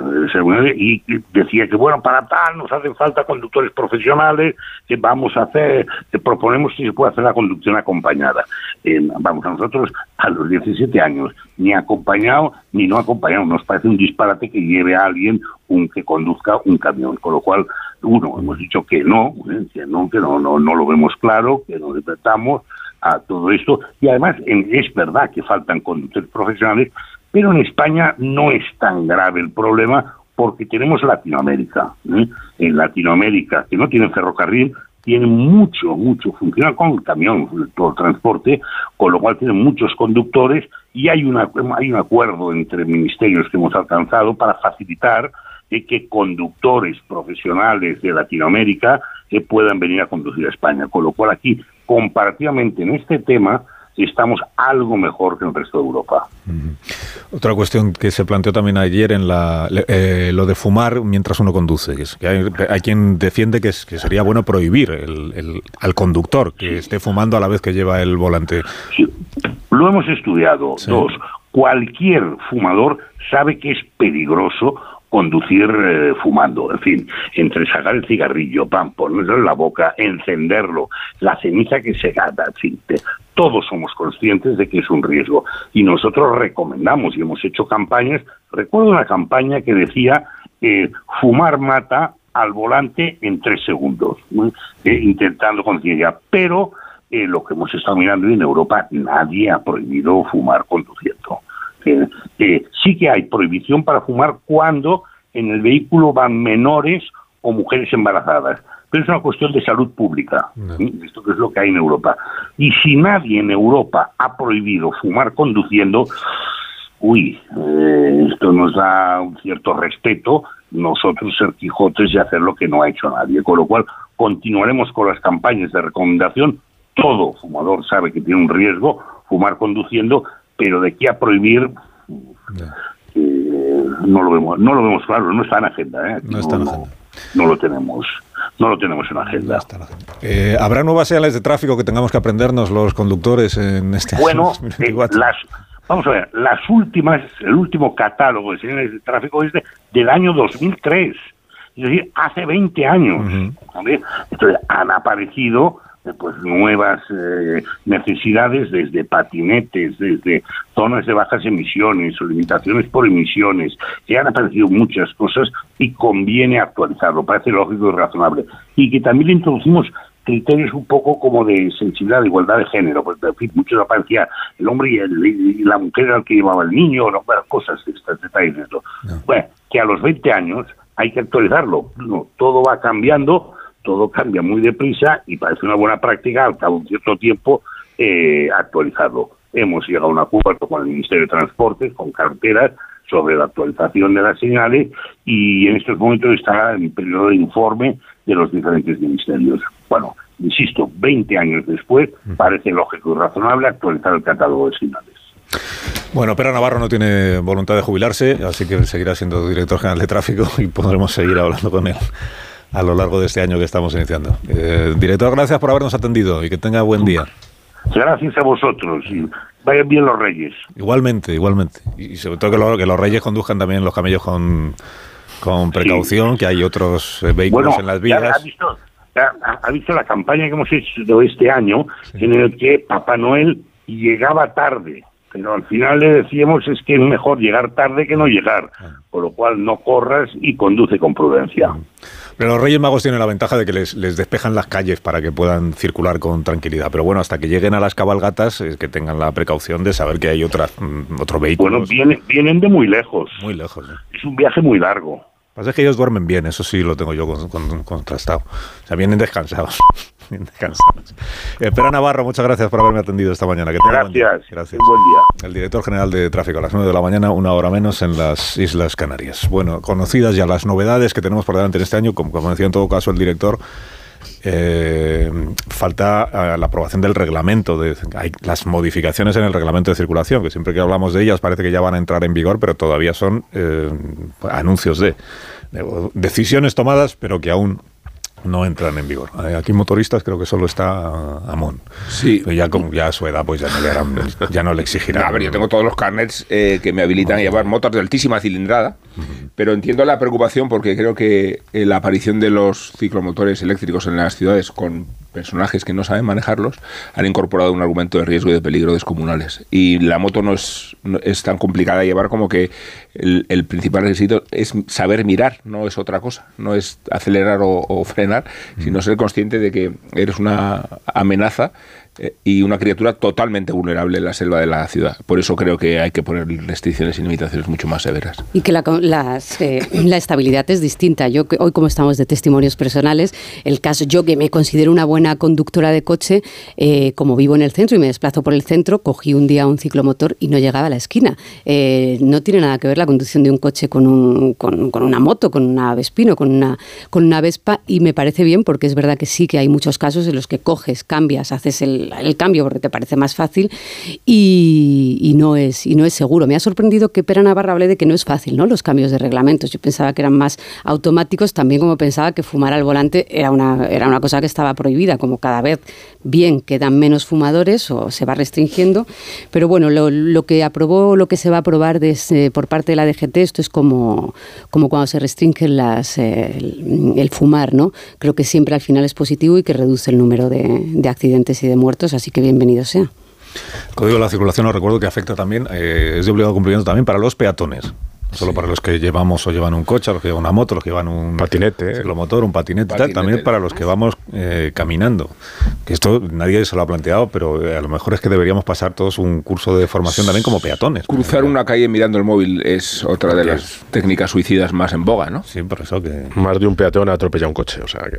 y decía que, bueno, para tal nos hacen falta conductores profesionales, que vamos a hacer, que proponemos si se puede hacer la conducción acompañada. Eh, vamos, a nosotros a los 17 años, ni acompañado ni no acompañado, nos parece un disparate que lleve a alguien un que conduzca un camión, con lo cual, uno, hemos dicho que no, ¿eh? que no, que no, no, no lo vemos claro, que no respetamos a todo esto. Y además es verdad que faltan conductores profesionales, pero en España no es tan grave el problema porque tenemos Latinoamérica. ¿eh? En Latinoamérica, que no tiene ferrocarril, tiene mucho, mucho, funciona con el camión, todo el transporte, con lo cual tienen muchos conductores y hay, una, hay un acuerdo entre ministerios que hemos alcanzado para facilitar eh, que conductores profesionales de Latinoamérica que puedan venir a conducir a España. Con lo cual aquí, comparativamente en este tema, estamos algo mejor que en el resto de Europa. Otra cuestión que se planteó también ayer en la, eh, lo de fumar mientras uno conduce. Que, hay, quien defiende que, que sería bueno prohibir el, al conductor que esté fumando a la vez que lleva el volante. Lo hemos estudiado. Dos, cualquier fumador sabe que es peligroso conducir eh, fumando, en fin, entre sacar el cigarrillo, pan, ponerlo en la boca, encenderlo, la ceniza que se gata, en fin, todos somos conscientes de que es un riesgo. Y nosotros recomendamos y hemos hecho campañas, recuerdo una campaña que decía eh, fumar mata al volante en tres segundos, eh, intentando concienciar, pero lo que hemos estado mirando en Europa, nadie ha prohibido fumar conduciendo sí que hay prohibición para fumar cuando en el vehículo van menores o mujeres embarazadas. Pero es una cuestión de salud pública. Esto es lo que hay en Europa. Y si nadie en Europa ha prohibido fumar conduciendo, uy, eh, esto nos da un cierto respeto nosotros ser Quijotes y hacer lo que no ha hecho nadie. Con lo cual, continuaremos con las campañas de recomendación. Todo fumador sabe que tiene un riesgo fumar conduciendo, pero de aquí a prohibir eh, no lo vemos no lo vemos claro no está en agenda ¿eh? no está en agenda. no, lo tenemos no lo tenemos en agenda. Eh, ¿Habrá nuevas señales de tráfico que tengamos que aprendernos los conductores en este bueno, las, vamos a ver, las últimas, el último catálogo de señales de tráfico es del año 2003, es decir, hace 20 años. Entonces, han aparecido pues nuevas eh, necesidades desde patinetes, desde zonas de bajas emisiones o limitaciones por emisiones, que han aparecido muchas cosas y conviene actualizarlo, parece lógico y razonable. Y que también introducimos criterios un poco como de sensibilidad, de igualdad de género, porque en fin, muchos aparecía el hombre y, la mujer al que llevaba el niño, no, cosas, estos detalles de esto. Bueno, que a los 20 años hay que actualizarlo, no, todo va cambiando todo cambia muy deprisa y parece una buena práctica al cabo de un cierto tiempo eh, actualizarlo. Hemos llegado a un acuerdo con el Ministerio de Transportes, con carreteras, sobre la actualización de las señales y en estos momentos está en periodo de informe de los diferentes ministerios. Bueno, insisto, 20 años después parece lógico y razonable actualizar el catálogo de señales. Bueno, pero Navarro no tiene voluntad de jubilarse, así que seguirá siendo director general de tráfico y podremos seguir hablando con él a lo largo de este año que estamos iniciando. Eh, director, gracias por habernos atendido y que tenga buen día. Gracias a vosotros y vayan bien los reyes. Igualmente, igualmente. Y sobre todo que, los reyes conduzcan también los camellos con, con precaución, que hay otros eh, vehículos en las vías. Ha visto, ha, visto, la campaña que hemos hecho este año en el que Papá Noel llegaba tarde pero al final le decíamos es que es mejor llegar tarde que no llegar, ah. con lo cual no corras y conduce con prudencia. Pero los Reyes Magos tienen la ventaja de que les, despejan las calles para que puedan circular con tranquilidad. Pero bueno, hasta que lleguen a las cabalgatas, es que tengan la precaución de saber que hay otras, mm, otro vehículo. Bueno, vienen, vienen de muy lejos. Muy lejos. Es un viaje muy largo. Pasa que ellos duermen bien, eso sí lo tengo yo contrastado. O sea, vienen descansados. bien descansados. Eh, Pera Navarro, muchas gracias por haberme atendido esta mañana. Que tenga buen. Gracias. Gracias. Un buen día. El director general de tráfico a las 9 de la mañana, una hora menos en las Islas Canarias. Bueno, conocidas ya las novedades que tenemos por delante en este año, como, como decía en todo caso el director, eh, falta eh, la aprobación del reglamento, de, hay las modificaciones en el reglamento de circulación, que siempre que hablamos de ellas parece que ya van a entrar en vigor, pero todavía son eh, anuncios de, de decisiones tomadas, pero que aún no entran en vigor. Eh, Aquí motoristas creo que solo está Amón. Sí. Pero ya, con, ya a su edad pues ya no le, harán- ya no le exigirán. A ver, yo tengo todos los carnets eh, que me habilitan a llevar motos de altísima cilindrada, pero entiendo la preocupación porque creo que eh, la aparición de los ciclomotores eléctricos en las ciudades con personajes que no saben manejarlos han incorporado un argumento de riesgo y de peligro descomunales. Y la moto no es, no es tan complicada de llevar como que el, el principal requisito es saber mirar, no es otra cosa, no es acelerar o, o frenar, sino ser consciente de que eres una amenaza y una criatura totalmente vulnerable en la selva de la ciudad. Por eso creo que hay que poner restricciones y limitaciones mucho más severas. Y que la, las, eh, la estabilidad es distinta. Yo hoy como estamos de testimonios personales, el caso yo que me considero una buena conductora de coche, eh, como vivo en el centro y me desplazo por el centro, cogí un día un ciclomotor y no llegaba a la esquina. Eh, no tiene nada que ver la conducción de un coche con, un, con, con una moto, con una Vespino, con una, con una Vespa y me parece bien porque es verdad que sí que hay muchos casos en los que coges, cambias, haces el, el cambio porque te parece más fácil y, no es, y no es seguro. Me ha sorprendido que Pera Navarra hable de que no es fácil, ¿no? Los cambios de reglamentos. Yo pensaba que eran más automáticos, también como pensaba que fumar al volante era una, era una cosa que estaba prohibida, como cada vez bien quedan menos fumadores o se va restringiendo. Pero bueno, lo, que aprobó, lo que se va a aprobar por parte de la DGT, esto es como, como cuando se restringen las, el, el fumar, ¿no? Creo que siempre al final es positivo y que reduce el número de, de accidentes y de así que bienvenido sea. El Código de la circulación, os recuerdo que afecta también, eh, es de obligado cumplimiento también para los peatones. No solo para los que llevamos o llevan un coche, los que llevan una moto, los que llevan un Patinete. ciclomotor, un patinete, y tal, Patinete. también para los que vamos eh, caminando. Que esto nadie se lo ha planteado, pero eh, a lo mejor es que deberíamos pasar todos un curso de formación también como peatones. Cruzar una calle mirando el móvil es otra de las técnicas suicidas más en boga, ¿no? Sí, por eso que Más de un peatón ha atropellado un coche, o sea que...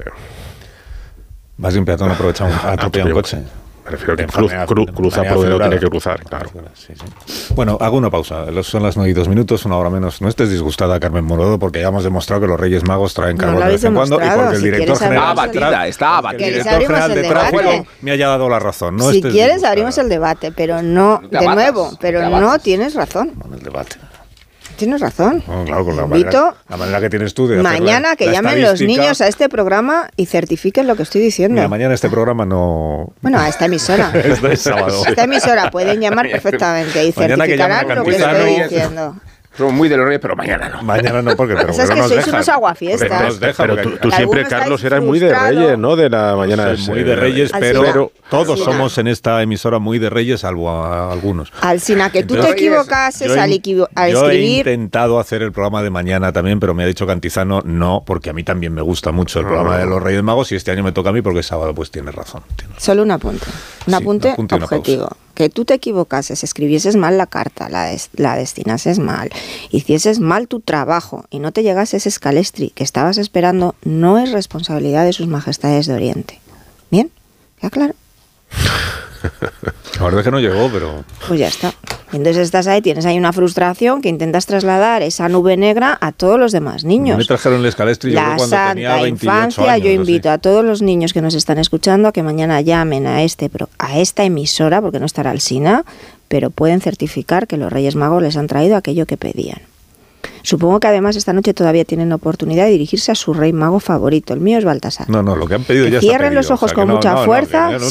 vas de un peatón aprovechado a atropellar un coche. Me refiero que cruz- cru- cruza por donde no tiene que cruzar, claro. Sí, sí. Bueno, hago una pausa. Son las 9 y dos minutos, una hora menos. No estés disgustada, Carmen Morodo, porque ya hemos demostrado que los Reyes Magos traen No carbón lo de vez en cuando y porque el director general, Está el está el abatida. ¿Queréis director general el de tráfico me haya dado la razón. No si estés quieres disgustada. abrimos el debate, pero no, de nuevo, pero no tienes razón. Bueno, el debate. Tienes razón. No, claro, con la manera, la manera que tienes tú de hacer la- Mañana que la llamen los niños a este programa y certifiquen lo que estoy diciendo. Mira, mañana este programa no... Bueno, a esta emisora. es de sábado. Esta emisora pueden llamar perfectamente y Mañana a certificarán lo que estoy diciendo. Somos muy de los reyes, pero mañana no. Mañana no, porque pero, O sea, es que nos sois dejan. unos aguafiestas. Nos dejan, Pero tú, siempre, Carlos, eras muy de. Reyes, ¿no? De la mañana. Soy muy de Reyes, pero, todos somos en esta emisora muy de Reyes, salvo a algunos. Alcina, que tú te equivocases Yo al, equivo- al yo he escribir. intentado hacer el programa de mañana también, pero me ha dicho Cantizano no, porque a mí también me gusta mucho el programa de los Reyes Magos y este año me toca a mí porque es sábado, pues tienes razón. tienes razón. Solo un apunte. Un Sí, apunte un apunte objetivo. Que tú te equivocases, escribieses mal la carta, la, des- la destinases mal, hicieses mal tu trabajo y no te llegase ese escalestri que estabas esperando, no es responsabilidad de sus majestades de Oriente. ¿Bien? ¿Ya claro? La verdad es que no llegó, pero Pues ya está. Entonces estás ahí, tienes ahí una frustración que intentas trasladar esa nube negra a todos los demás niños. me trajeron el escalestri yo cuando tenía santa 28 infancia, años. yo invito así. a todos los niños que nos están escuchando a que mañana llamen a este pro- a esta emisora, porque no estará el SINA, pero pueden certificar que los Reyes Magos les han traído aquello que pedían. Supongo que además esta noche todavía tienen oportunidad de dirigirse a su rey mago favorito. El mío es Baltasar. No, no, lo que han pedido Que ya cierren los ojos o sea, que con no- mucha no, no, fuerza. que sí,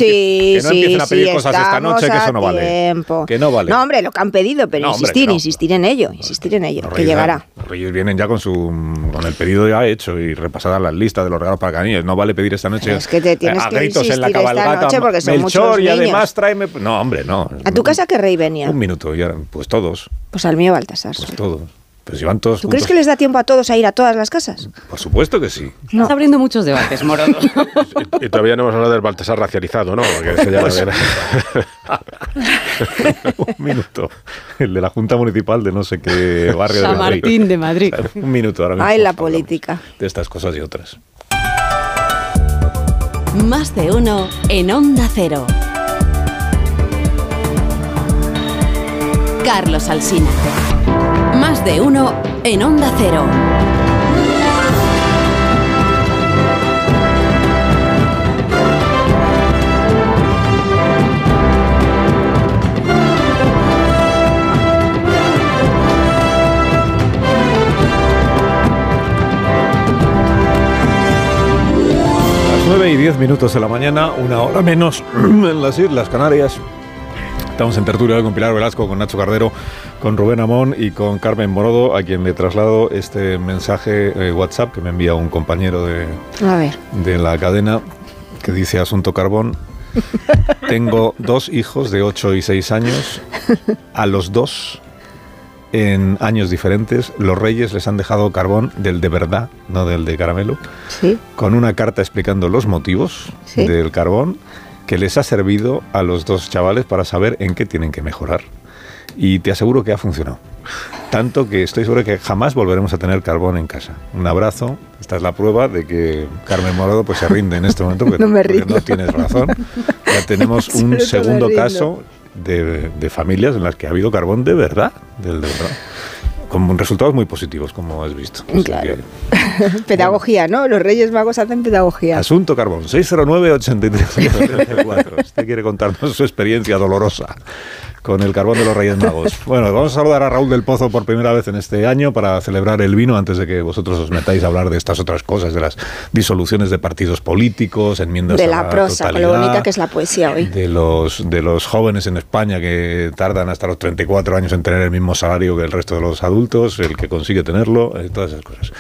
que no sí, empiecen a pedir sí, cosas esta noche que eso no vale. tiempo. Que no vale. No, hombre, lo que han pedido, pero hombre, insistir, insistir en ello, insistir en ello, que llegará. Los Reyes vienen ya con su con el pedido ya hecho y repasadas las listas de los regalos para cada niño. No vale pedir esta noche Es que te tienes a que en la cabalgata. noche porque son Melchor muchos y además tráeme. No, hombre, no. ¿A tu casa qué rey venía? Un minuto, ya, pues todos, Pues al mío Baltasar. pues todos. Si van todos ¿Tú crees que les da tiempo a todos a ir a todas las casas? Por supuesto que sí. Estás abriendo muchos debates, Morodo. Y, y todavía no hemos hablado del Baltasar racializado, ¿no? Porque ese ya Pues- un minuto. El de la Junta Municipal de no sé qué barrio de San Madrid. Martín de Madrid. O sea, Un minuto ahora mismo. Ay, la política. De estas cosas y otras. Más de uno en Onda Cero. Carlos Alsina. De uno en Onda Cero. Las 9 y 10 minutos de la mañana, una hora menos en las Islas Canarias. Estamos en tertulia con Pilar Velasco, con Nacho Cardero, con Rubén Amón y con Carmen Morodo, a quien le traslado este mensaje eh, WhatsApp que me envía un compañero de, A ver. de la cadena que dice Asunto Carbón. Tengo dos hijos de 8 y 6 años. A los dos, en años diferentes, los reyes les han dejado carbón del de verdad, no del de caramelo, Sí. con una carta explicando los motivos Sí. del carbón que les ha servido a los dos chavales para saber en qué tienen que mejorar. Y te aseguro que ha funcionado. Tanto que estoy seguro que jamás volveremos a tener carbón en casa. Un abrazo. Esta es la prueba de que Carmen Morado pues, se rinde en este momento. Porque, No me rindo. no tienes razón. Ya tenemos un segundo caso de, de familias en las que ha habido carbón de verdad. Del de verdad. Con resultados muy positivos, como has visto. Claro. que- Pedagogía, ¿no? Los Reyes Magos hacen pedagogía. Asunto Carbón, 609-83 Usted quiere contarnos su experiencia dolorosa con el carbón de los Reyes Magos. Bueno, vamos a saludar a Raúl del Pozo por primera vez en este año para celebrar el vino antes de que vosotros os metáis a hablar de estas otras cosas, de las disoluciones de partidos políticos, enmiendas De a la prosa, con lo bonita que es la poesía hoy. de los, de los jóvenes en España que tardan hasta los 34 años en tener el mismo salario que el resto de los adultos, el que consigue tenerlo, eh, todas esas cosas.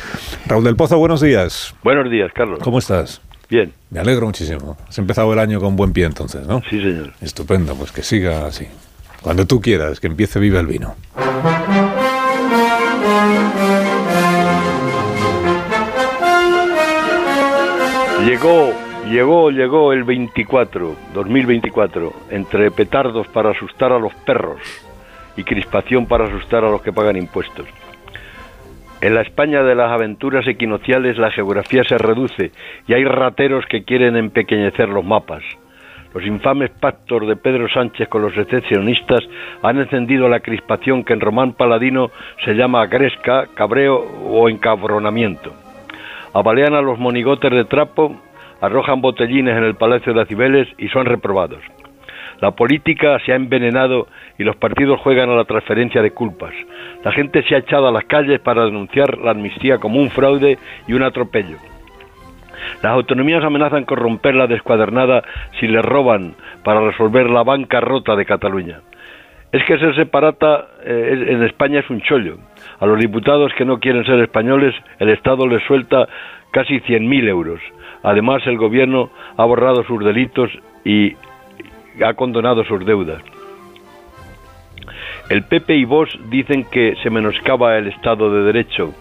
Raúl del Pozo, buenos días. Buenos días, Carlos. ¿Cómo estás? Bien, Me alegro muchísimo. Has empezado el año con buen pie entonces, ¿no? sí, señor. Estupendo, pues que siga así. Cuando tú quieras, que empiece Viva el Vino. Llegó, llegó, llegó el 24, 2024, entre petardos para asustar a los perros y crispación para asustar a los que pagan impuestos. En la España de las aventuras equinociales la geografía se reduce y hay rateros que quieren empequeñecer los mapas. Los infames pactos de Pedro Sánchez con los secesionistas han encendido la crispación que en román paladino se llama gresca, cabreo o encabronamiento. Abalean a los monigotes de trapo, arrojan botellines en el Palacio de Cibeles y son reprobados. La política se ha envenenado y los partidos juegan a la transferencia de culpas. La gente se ha echado a las calles para denunciar la amnistía como un fraude y un atropello. Las autonomías amenazan con romper la descuadernada si les roban para resolver la bancarrota de Cataluña. Es que ser separata eh, en España es un chollo. A los diputados que no quieren ser españoles, el Estado les suelta casi 100.000 euros. Además, el gobierno ha borrado sus delitos y ha condonado sus deudas. El PP y Vox dicen que se menoscaba el Estado de Derecho,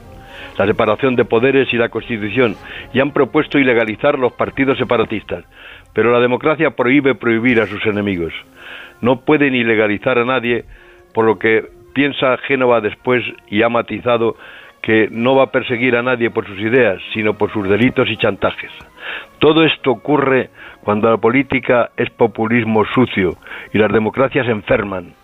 la separación de poderes y la Constitución, y han propuesto ilegalizar los partidos separatistas. Pero la democracia prohíbe prohibir a sus enemigos. No pueden ilegalizar a nadie, por lo que piensa Génova después y ha matizado que no va a perseguir a nadie por sus ideas, sino por sus delitos y chantajes. Todo esto ocurre cuando la política es populismo sucio y las democracias enferman.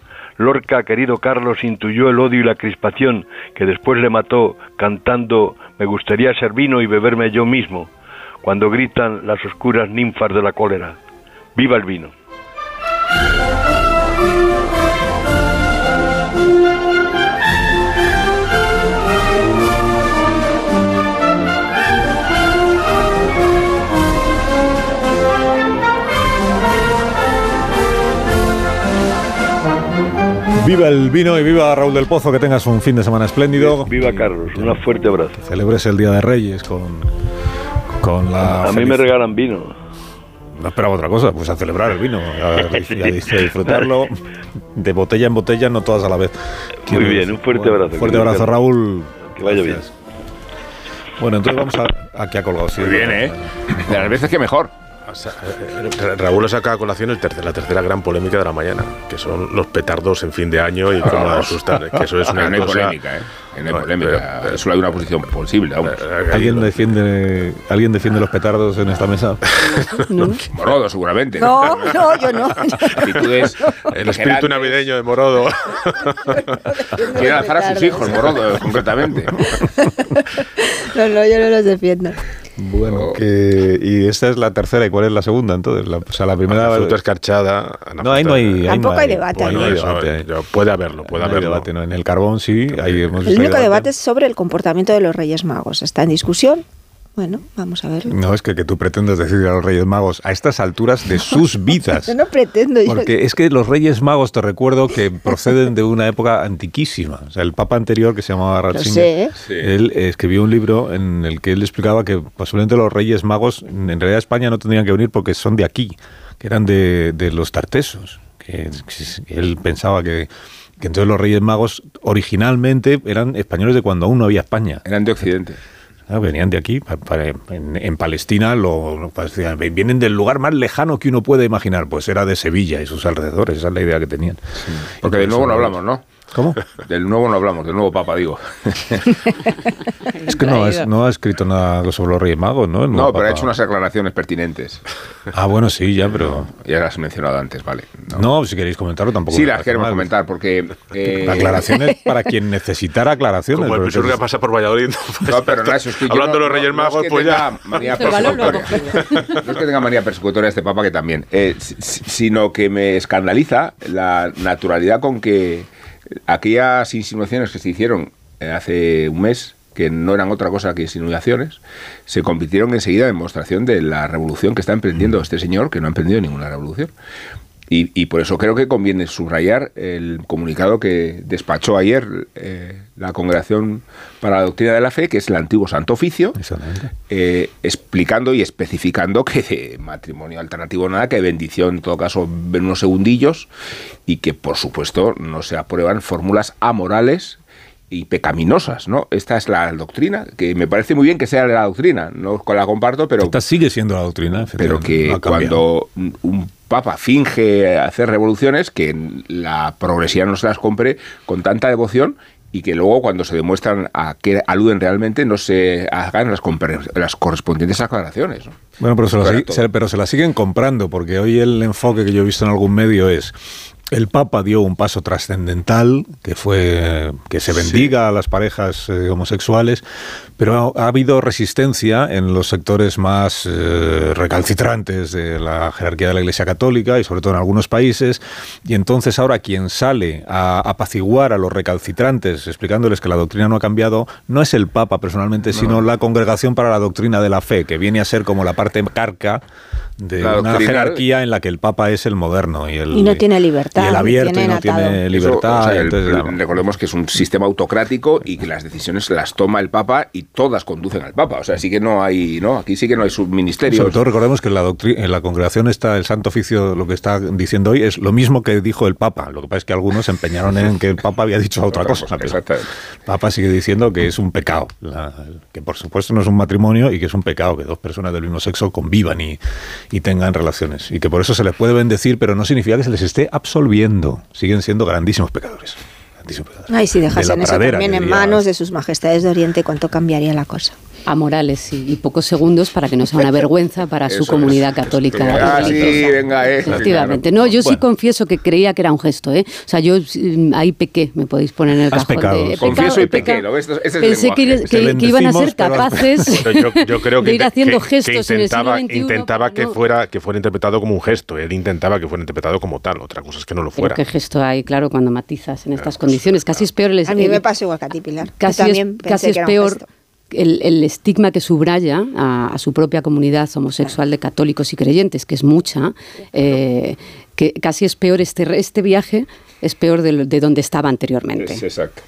Lorca, querido Carlos, intuyó el odio y la crispación que después le mató cantando Me gustaría ser vino y beberme yo mismo, cuando gritan las oscuras ninfas de la cólera. ¡Viva el vino! Viva el vino y viva Raúl del Pozo, que tengas un fin de semana espléndido. Viva Carlos, un fuerte abrazo. Celebres el Día de Reyes con, con la... A mí me regalan vino. No esperaba otra cosa, pues a celebrar el vino, a, a disfrutarlo de botella en botella, no todas a la vez. Muy bien, un fuerte abrazo. Fuerte abrazo, Raúl. Que vaya bien. Bueno, entonces vamos a... Aquí ha colgado, sí. Muy bien, ¿eh? De las veces que mejor. O sea, eh, Raúl ha sacado a colación el tercer- la tercera gran polémica de la mañana, que son los petardos en fin de año y cómo asustar. Que eso es una no hay cosa- polémica, ¿eh? No hay No, polémica. pero- Solo hay una posición posible. vamos. ¿Alguien defiende, ¿Alguien defiende los petardos en esta mesa? Morodo, seguramente. No, no, yo no. Actitudes El espíritu navideño de Morodo. Quiere alzar a sus hijos, Morodo, concretamente. No, no, yo no los defiendo. Bueno, que, y esta es la tercera, ¿y cuál es la segunda entonces? La, o sea, la primera... La fruta escarchada. No, ahí no hay... ahí Tampoco no hay debate Bueno, hay eso, debate, puede haberlo, puede No hay haberlo. debate, no. En el carbón sí, ahí hemos El único hay debate es sobre el comportamiento de los Reyes Magos. ¿Está en discusión? Bueno, vamos a verlo. No, es que, que tú pretendes decir a los Reyes Magos a estas alturas de sus vidas. Yo no pretendo. yo- Porque es que los Reyes Magos, te recuerdo, que proceden de una época antiquísima. O sea, el Papa anterior, que se llamaba Ratzinger. Sí. él escribió un libro en el que él explicaba que posiblemente los Reyes Magos, en realidad a España no tendrían que venir porque son de aquí, que eran de, de los tartesos. Que, que él pensaba que, que entonces los Reyes Magos originalmente eran españoles de cuando aún no había España. Eran de Occidente. Ah, venían de aquí, en, en Palestina, lo, vienen del lugar más lejano que uno puede imaginar, pues era de Sevilla y sus alrededores, esa es la idea que tenían. Porque de nuevo no hablamos, ¿no? ¿Cómo? Del nuevo no hablamos, del nuevo Papa, digo. Es que no, ha- no ha escrito nada sobre los Reyes Magos, ¿no? El nuevo No, pero ha hecho unas aclaraciones pertinentes. Ah, bueno, sí, ya, pero... Ya las he mencionado antes, vale. No, si queréis comentarlo tampoco. Sí, las queremos mal. comentar porque... eh, La aclaración es para quien necesitara aclaraciones. Como el Pisuerga que- pasa por Valladolid. No, pero no, eso es que yo Hablando de los Reyes Magos, pues ya. manía persecutoria. No es que tenga manía persecutoria este papa, que también. eh, si- si- sino que me escandaliza la naturalidad con que aquellas insinuaciones que se hicieron eh, hace un mes que no eran otra cosa que insinuaciones, se convirtieron enseguida en demostración de la revolución que está emprendiendo este señor, que no ha emprendido ninguna revolución. Y, y por eso creo que conviene subrayar el comunicado que despachó ayer eh, la Congregación para la Doctrina de la Fe, que es el antiguo Santo Oficio, eh, explicando y especificando que de matrimonio alternativo nada, que bendición en todo caso en unos segundillos y que por supuesto no se aprueban fórmulas amorales y pecaminosas, ¿no? Esta es la doctrina, que me parece muy bien que sea la doctrina, no la comparto, pero Esta sigue siendo la doctrina. pero que no cuando un papa finge hacer revoluciones, que la progresía no se las compre con tanta devoción y que luego cuando se demuestran a qué aluden realmente no se hagan las, las correspondientes aclaraciones. ¿no? Bueno, pero se, la, pero se la siguen comprando, porque hoy el enfoque que yo he visto en algún medio es el Papa dio un paso trascendental, que fue que se bendiga a las parejas eh, homosexuales, pero ha, ha habido resistencia en los sectores más eh, recalcitrantes de la jerarquía de la Iglesia Católica y sobre todo en algunos países, y entonces ahora quien sale a apaciguar a los recalcitrantes explicándoles que la doctrina no ha cambiado, no es el Papa personalmente, sino la Congregación para la Doctrina de la Fe, que viene a ser como la parte carca de La una doctrina- jerarquía en la que el Papa es el moderno y el, Y no tiene libertad, y el abierto y no atado. tiene Eso, libertad. o sea, y el- entonces, el- recordemos que es un sistema autocrático y que las decisiones las toma el Papa y todas conducen al Papa. O sea, sí que no hay, ¿no? Aquí sí que no hay subministerios. Sobre todo recordemos que en la, doctri- en la congregación está el Santo Oficio, lo que está diciendo hoy, es lo mismo que dijo el Papa. Lo que pasa es que algunos se empeñaron en que el Papa había dicho otra cosa. Exactamente. el Papa sigue diciendo que es un pecado, la- que por supuesto no es un matrimonio y que es un pecado que dos personas del mismo sexo convivan y, y tengan relaciones. Y que por eso se les puede bendecir, pero no significa que se les esté absolviendo. Siguen siendo grandísimos pecadores. Grandísimos pecadores. Ay, si De dejasen la eso también en manos de sus majestades de Oriente, ¿cuánto cambiaría la cosa? A Morales, sí, y pocos segundos para que no sea una vergüenza para su es. comunidad católica. Ah, sí, venga, eh. Efectivamente. No, yo sí confieso que creía que era un gesto, ¿eh? O sea, yo mm, ahí pequé, me podéis poner en el Has cajón. pecado. de- pecado, Confieso y pequé, Pensé que, iban a ser pero capaces Pero yo, yo creo que, de ir haciendo que- gestos que en el intentaba, siglo XXI. intentaba pero que no. fuera que fuera interpretado como un gesto. Él intentaba que fuera interpretado como tal. Otra cosa es que no lo Pero fuera. qué gesto hay, claro, cuando matizas en estas condiciones. Casi es peor el A mí me pasa igual que a ti, Pilar. Casi es, casi peor gesto. El, el estigma que subraya a, a su propia comunidad homosexual de católicos y creyentes, que es mucha, eh, que casi es peor este, re- este viaje, es peor de, donde estaba anteriormente. Es exacto.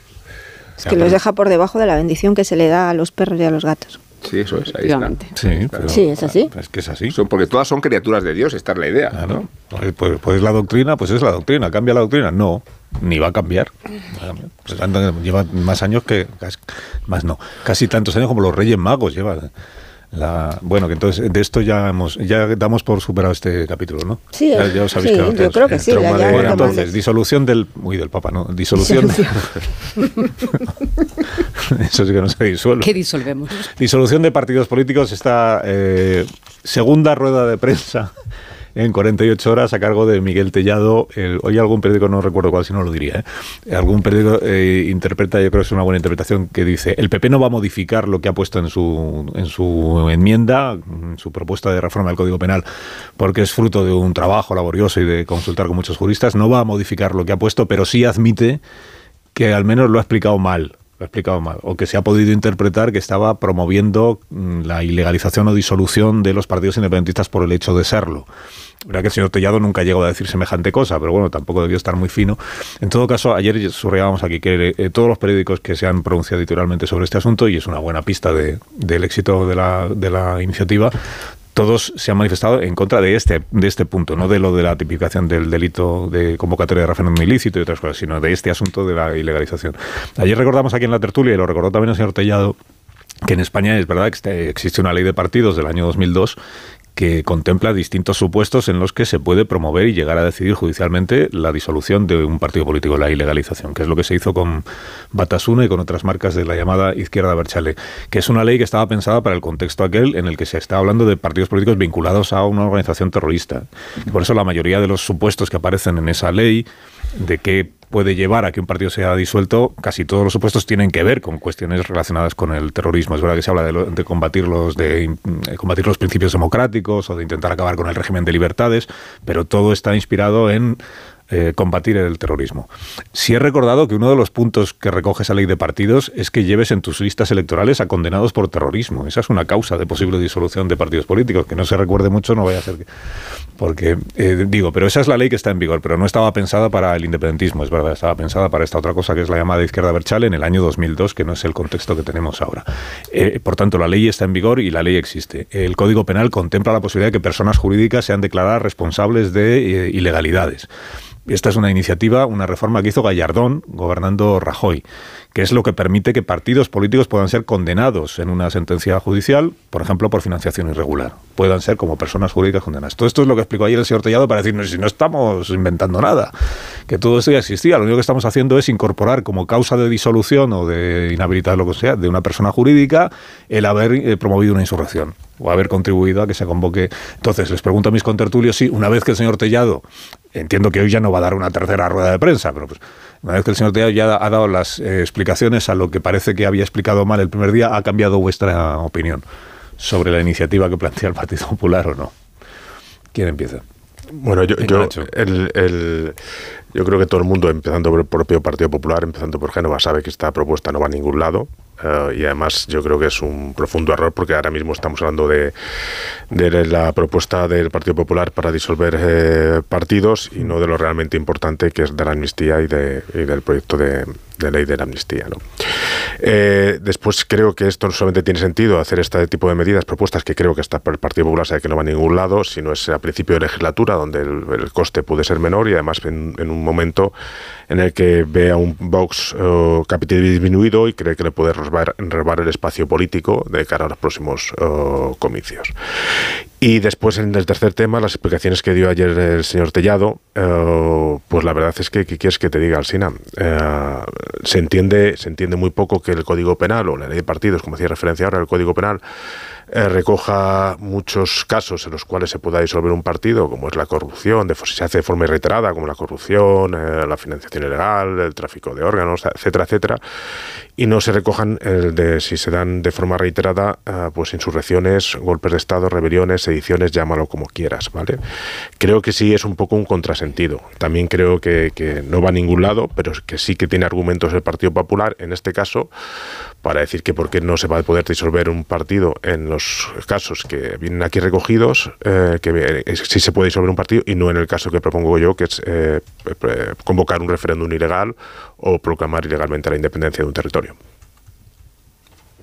Es que los deja por debajo de la bendición que se le da a los perros y a los gatos. Sí, eso es, ahí está. Sí, pero- Sí, es así. Es que es así. Son, porque todas son criaturas de Dios, esta es la idea. Claro. Pues, pues, pues la doctrina, pues es la doctrina. ¿Cambia la doctrina? No, ni va a cambiar. Pues lleva más años que... Más no, casi tantos años como los Reyes Magos lleva La, bueno, que entonces de esto ya hemos, ya damos por superado este capítulo, ¿no? Sí, ya, ya os habéis sí, quedado yo creo que sí, Trauma ya- ya de- tomamos- entonces, disolución del. Uy, del Papa, ¿no? Disolución. Eso sí que no se disuelve. ¿Qué disolvemos? Disolución de partidos políticos, esta eh, segunda rueda de prensa en 48 horas a cargo de Miguel Tellado. El- hoy algún periódico, no recuerdo cuál, si no lo diría, ¿eh? algún periódico eh, interpreta, yo creo que es una buena interpretación, que dice, el PP no va a modificar lo que ha puesto en su, en su enmienda, en su propuesta de reforma del Código Penal, porque es fruto de un trabajo laborioso y de consultar con muchos juristas, no va a modificar lo que ha puesto, pero sí admite que al menos lo ha explicado mal. Explicado mal. O que se ha podido interpretar que estaba promoviendo mm, la ilegalización o disolución de los partidos independentistas por el hecho de serlo. Verdad que el señor Tellado nunca llegó a decir semejante cosa, pero bueno, tampoco debió estar muy fino. En todo caso, ayer subrayábamos aquí que eh, todos los periódicos que se han pronunciado editorialmente sobre este asunto, y es una buena pista de- del éxito de la, de la iniciativa, todos se han manifestado en contra de este, de este punto, no de lo de la tipificación del delito de convocatoria de referéndum ilícito y otras cosas, sino de este asunto de la ilegalización. Ayer recordamos aquí en la tertulia, y lo recordó también el señor Tellado, que en España es verdad que este- existe una ley de partidos del año 2002 que contempla distintos supuestos en los que se puede promover y llegar a decidir judicialmente la disolución de un partido político, la ilegalización, que es lo que se hizo con Batasuna y con otras marcas de la llamada izquierda Berchale, que es una ley que estaba pensada para el contexto aquel en el que se está hablando de partidos políticos vinculados a una organización terrorista. Y por eso la mayoría de los supuestos que aparecen en esa ley de que puede llevar a que un partido sea disuelto, casi todos los supuestos tienen que ver con cuestiones relacionadas con el terrorismo. Es verdad que se habla de, lo- de combatir, los, de mm, combatir los principios democráticos o de intentar acabar con el régimen de libertades, pero todo está inspirado en eh, combatir el terrorismo. Sí he recordado que uno de los puntos que recoge esa ley de partidos es que lleves en tus listas electorales a condenados por terrorismo. Esa es una causa de posible disolución de partidos políticos. Que no se recuerde mucho, no vaya a ser que... Porque, eh, digo, pero esa es la ley que está en vigor, pero no estaba pensada para el independentismo, es verdad, estaba pensada para esta otra cosa que es la llamada izquierda Berchale en el año 2002, que no es el contexto que tenemos ahora. Eh, por tanto, la ley está en vigor y la ley existe. El Código Penal contempla la posibilidad de que personas jurídicas sean declaradas responsables de ilegalidades. Esta es una iniciativa, una reforma que hizo Gallardón gobernando Rajoy, que es lo que permite que partidos políticos puedan ser condenados en una sentencia judicial, por ejemplo, por financiación irregular. Puedan ser como personas jurídicas condenadas. Todo esto es lo que explicó ayer el señor Tellado para decirnos si no estamos inventando nada, que todo esto ya existía. Lo único que estamos haciendo es incorporar como causa de disolución o de inhabilitar lo que sea de una persona jurídica el haber eh, promovido una insurrección o haber contribuido a que se convoque. Entonces, les pregunto a mis contertulios si una vez que el señor Tellado, entiendo que hoy ya no va a dar una tercera rueda de prensa, pero pues, una vez que el señor Tellado ya ha dado las eh, explicaciones a lo que parece que había explicado mal el primer día, ¿ha cambiado vuestra opinión sobre la iniciativa que plantea el Partido Popular o no? ¿Quién empieza? Bueno, yo, yo, el, el- yo creo que todo el mundo, empezando por el propio Partido Popular, empezando por Génova, sabe que esta propuesta no va a ningún lado. eh, y además yo creo que es un profundo error porque ahora mismo estamos hablando de, de la propuesta del Partido Popular para disolver eh, partidos y no de lo realmente importante que es de la amnistía y, de, y del proyecto de, de ley de la amnistía. ¿no? Eh, después creo que esto no solamente tiene sentido hacer este tipo de medidas, propuestas que creo que hasta el Partido Popular sabe que no va a ningún lado, sino es a principio de legislatura donde el, coste puede ser menor y además en, un momento en el que ve a un Vox eh, capital disminuido y cree que le puede robar, robar el espacio político de cara a los próximos eh, comicios. Y después, en el tercer tema, las explicaciones que dio ayer el señor Tellado, eh, pues la verdad es que, ¿qué quieres que te diga, Alsina? Eh, se, entiende, se entiende muy poco que el Código Penal o la ley de partidos, como hacía referencia ahora, el Código Penal, eh, recoja muchos casos en los cuales se pueda disolver un partido, como es la corrupción, de, si se hace de forma reiterada, como la corrupción, eh, la financiación ilegal, el tráfico de órganos, etcétera, etcétera, y no se recojan el de si se dan de forma reiterada, eh, pues insurrecciones, golpes de Estado, rebeliones, sediciones, llámalo como quieras, ¿vale? Creo que sí es un poco un contrasentido. También creo que, que no va a ningún lado, pero que sí que tiene argumentos el Partido Popular, en este caso, para decir que por qué no se va a poder disolver un partido en los casos que vienen aquí recogidos, eh, que eh, sí se puede disolver un partido y no en el caso que propongo yo, que es eh, convocar un referéndum ilegal o proclamar ilegalmente la independencia de un territorio.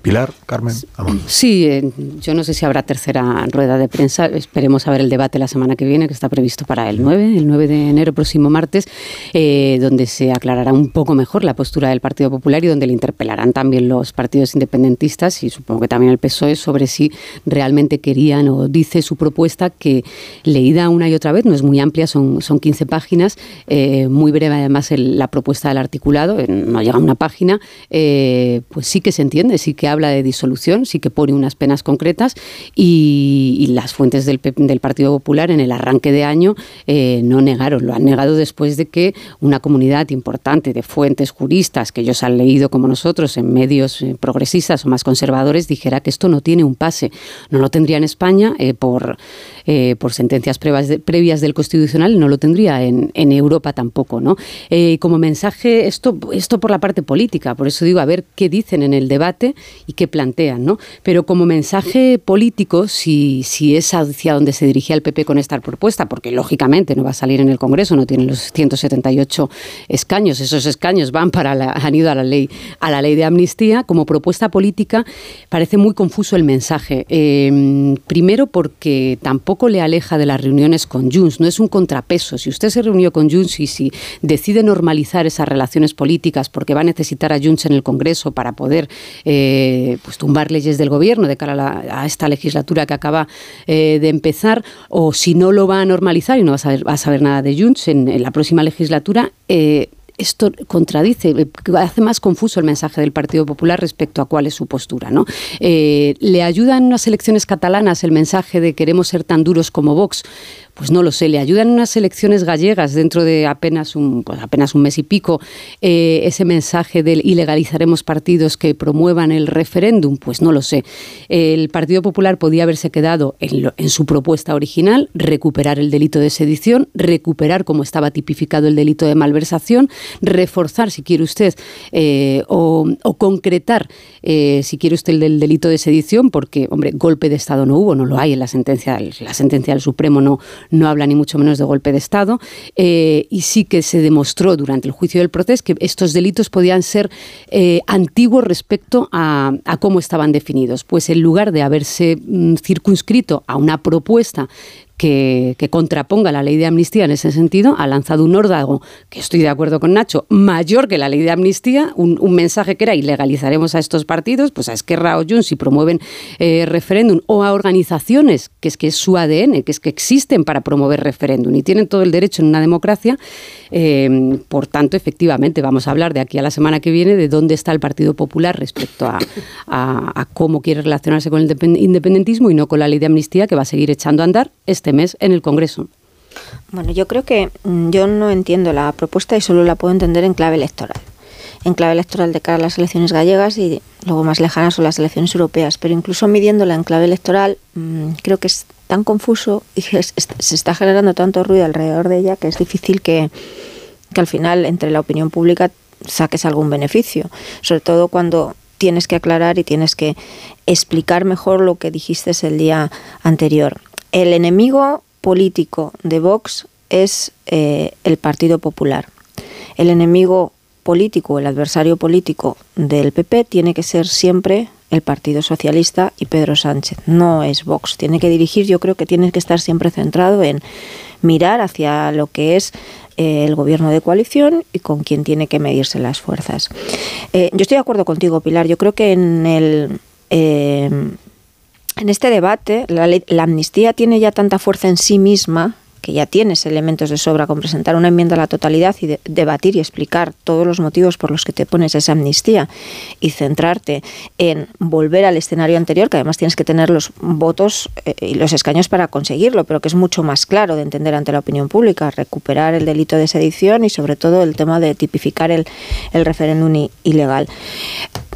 Pilar, Carmen, Amón. Sí, eh, yo no sé si habrá tercera rueda de prensa. Esperemos a ver el debate la semana que viene, que está previsto para el 9, el 9 de enero, próximo martes, eh, donde se aclarará un poco mejor la postura del Partido Popular y donde le interpelarán también los partidos independentistas y supongo que también el PSOE sobre si realmente querían o dice su propuesta que leída una y otra vez, no es muy amplia, son, son 15 páginas, eh, muy breve además la propuesta del articulado, no llega a una página, pues sí que se entiende, sí que habla de disolución, sí que pone unas penas concretas y, las fuentes del, del, Partido Popular en el arranque de año eh, no negaron, lo han negado después de que una comunidad importante de fuentes juristas que ellos han leído como nosotros en medios eh, progresistas o más conservadores dijera que esto no tiene un pase. No lo tendría en España eh, por, sentencias previas, del Constitucional, no lo tendría en, en Europa tampoco. ¿no? como mensaje, esto, esto por la parte política, por eso digo, a ver qué dicen en el debate y qué plantean, ¿no? Pero como mensaje político, si, si es hacia donde se dirigía el PP con esta propuesta, porque lógicamente no va a salir en el Congreso, no tiene los 178 escaños, esos escaños van para la, han ido a la ley, a la ley de amnistía, como propuesta política parece muy confuso el mensaje. Em, primero porque tampoco le aleja de las reuniones con Junts, no es un contrapeso. Si usted se reunió con Junts y si decide normalizar esas relaciones políticas porque va a necesitar a Junts en el Congreso para poder eh, pues tumbar leyes del gobierno de cara a, esta legislatura que acaba eh, de empezar, o si no lo va a normalizar y no va a saber, nada de Junts en, la próxima legislatura, eh, esto contradice, eh, hace más confuso el mensaje del Partido Popular respecto a cuál es su postura. ¿no? ¿Le ayuda en unas elecciones catalanas el mensaje de queremos ser tan duros como Vox? Pues no lo sé, le ayudan unas elecciones gallegas dentro de apenas un, pues apenas un mes y pico eh, ese mensaje del ilegalizaremos partidos que promuevan el referéndum, pues no lo sé. El Partido Popular podía haberse quedado en, su propuesta original, recuperar el delito de sedición, recuperar como estaba tipificado el delito de malversación, reforzar, si quiere usted, eh, o, concretar, eh, si quiere usted, el del delito de sedición, porque, hombre, golpe de Estado no hubo, no lo hay en la sentencia, la sentencia del Supremo no, no habla ni mucho menos de golpe de Estado, eh, y sí que se demostró durante el juicio del proceso que estos delitos podían ser eh, antiguos respecto a, cómo estaban definidos. Pues en lugar de haberse mm, circunscrito a una propuesta que, contraponga la ley de amnistía en ese sentido, ha lanzado un órdago, que estoy de acuerdo con Nacho, mayor que la ley de amnistía, un, mensaje que era ilegalizaremos a estos partidos, pues a Esquerra o Junts si promueven eh, referéndum, o a organizaciones, que es que es su ADN, que es que existen para promover referéndum y tienen todo el derecho en una democracia. Eh, por tanto, efectivamente, vamos a hablar de aquí a la semana que viene de dónde está el Partido Popular respecto a, a cómo quiere relacionarse con el independentismo y no con la ley de amnistía que va a seguir echando a andar este este mes en el Congreso. Bueno, yo creo que mm, yo no entiendo la propuesta y solo la puedo entender en clave electoral. En clave electoral de cara a las elecciones gallegas y luego más lejanas son las elecciones europeas. Pero incluso midiéndola en clave electoral, mm, creo que es tan confuso y se está generando tanto ruido alrededor de ella que es difícil que, que al final entre la opinión pública saques algún beneficio. Sobre todo cuando tienes que aclarar y tienes que explicar mejor lo que dijiste el día anterior el enemigo político de Vox es eh, el Partido Popular. El enemigo político, el adversario político del PP tiene que ser siempre el Partido Socialista y Pedro Sánchez. No es Vox. Tiene que dirigir, yo creo que tiene que estar siempre centrado en mirar hacia lo que es eh, el gobierno de coalición y con quien tiene que medirse las fuerzas. Eh, yo estoy de acuerdo contigo, Pilar. Yo creo que en el en este debate, la, amnistía tiene ya tanta fuerza en sí misma que ya tienes elementos de sobra con presentar una enmienda a la totalidad y debatir y explicar todos los motivos por los que te pones esa amnistía y centrarte en volver al escenario anterior, que además tienes que tener los votos eh, y los escaños para conseguirlo, pero que es mucho más claro de entender ante la opinión pública, recuperar el delito de sedición y sobre todo el tema de tipificar el referéndum ilegal.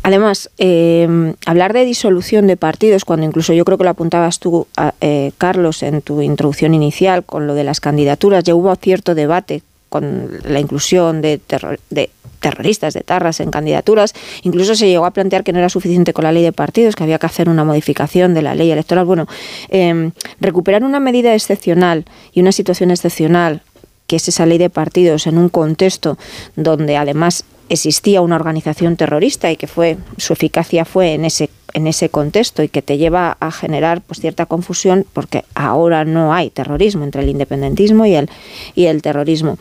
Además, eh, hablar de disolución de partidos, cuando incluso yo creo que lo apuntabas tú, eh, Carlos, en tu introducción inicial con lo de las candidaturas, ya hubo cierto debate con la inclusión de, de terroristas, de tarras en candidaturas. Incluso se llegó a plantear que no era suficiente con la ley de partidos, que había que hacer una modificación de la ley electoral. Bueno, eh, recuperar una medida excepcional y una situación excepcional que es esa ley de partidos en un contexto donde además existía una organización terrorista y que fue su eficacia fue en ese en ese contexto y que te lleva a generar pues cierta confusión porque ahora no hay terrorismo entre el independentismo y el y el terrorismo.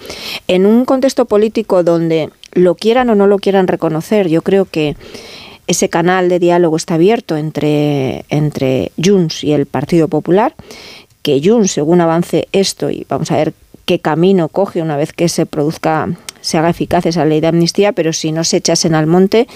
En un contexto político donde lo quieran o no lo quieran reconocer, yo creo que ese canal de diálogo está abierto entre, entre Junts y el Partido Popular, que Junts, según avance esto, y vamos a ver qué camino coge una vez que se produzca, se haga eficaz esa ley de amnistía, pero si no se echasen al monte,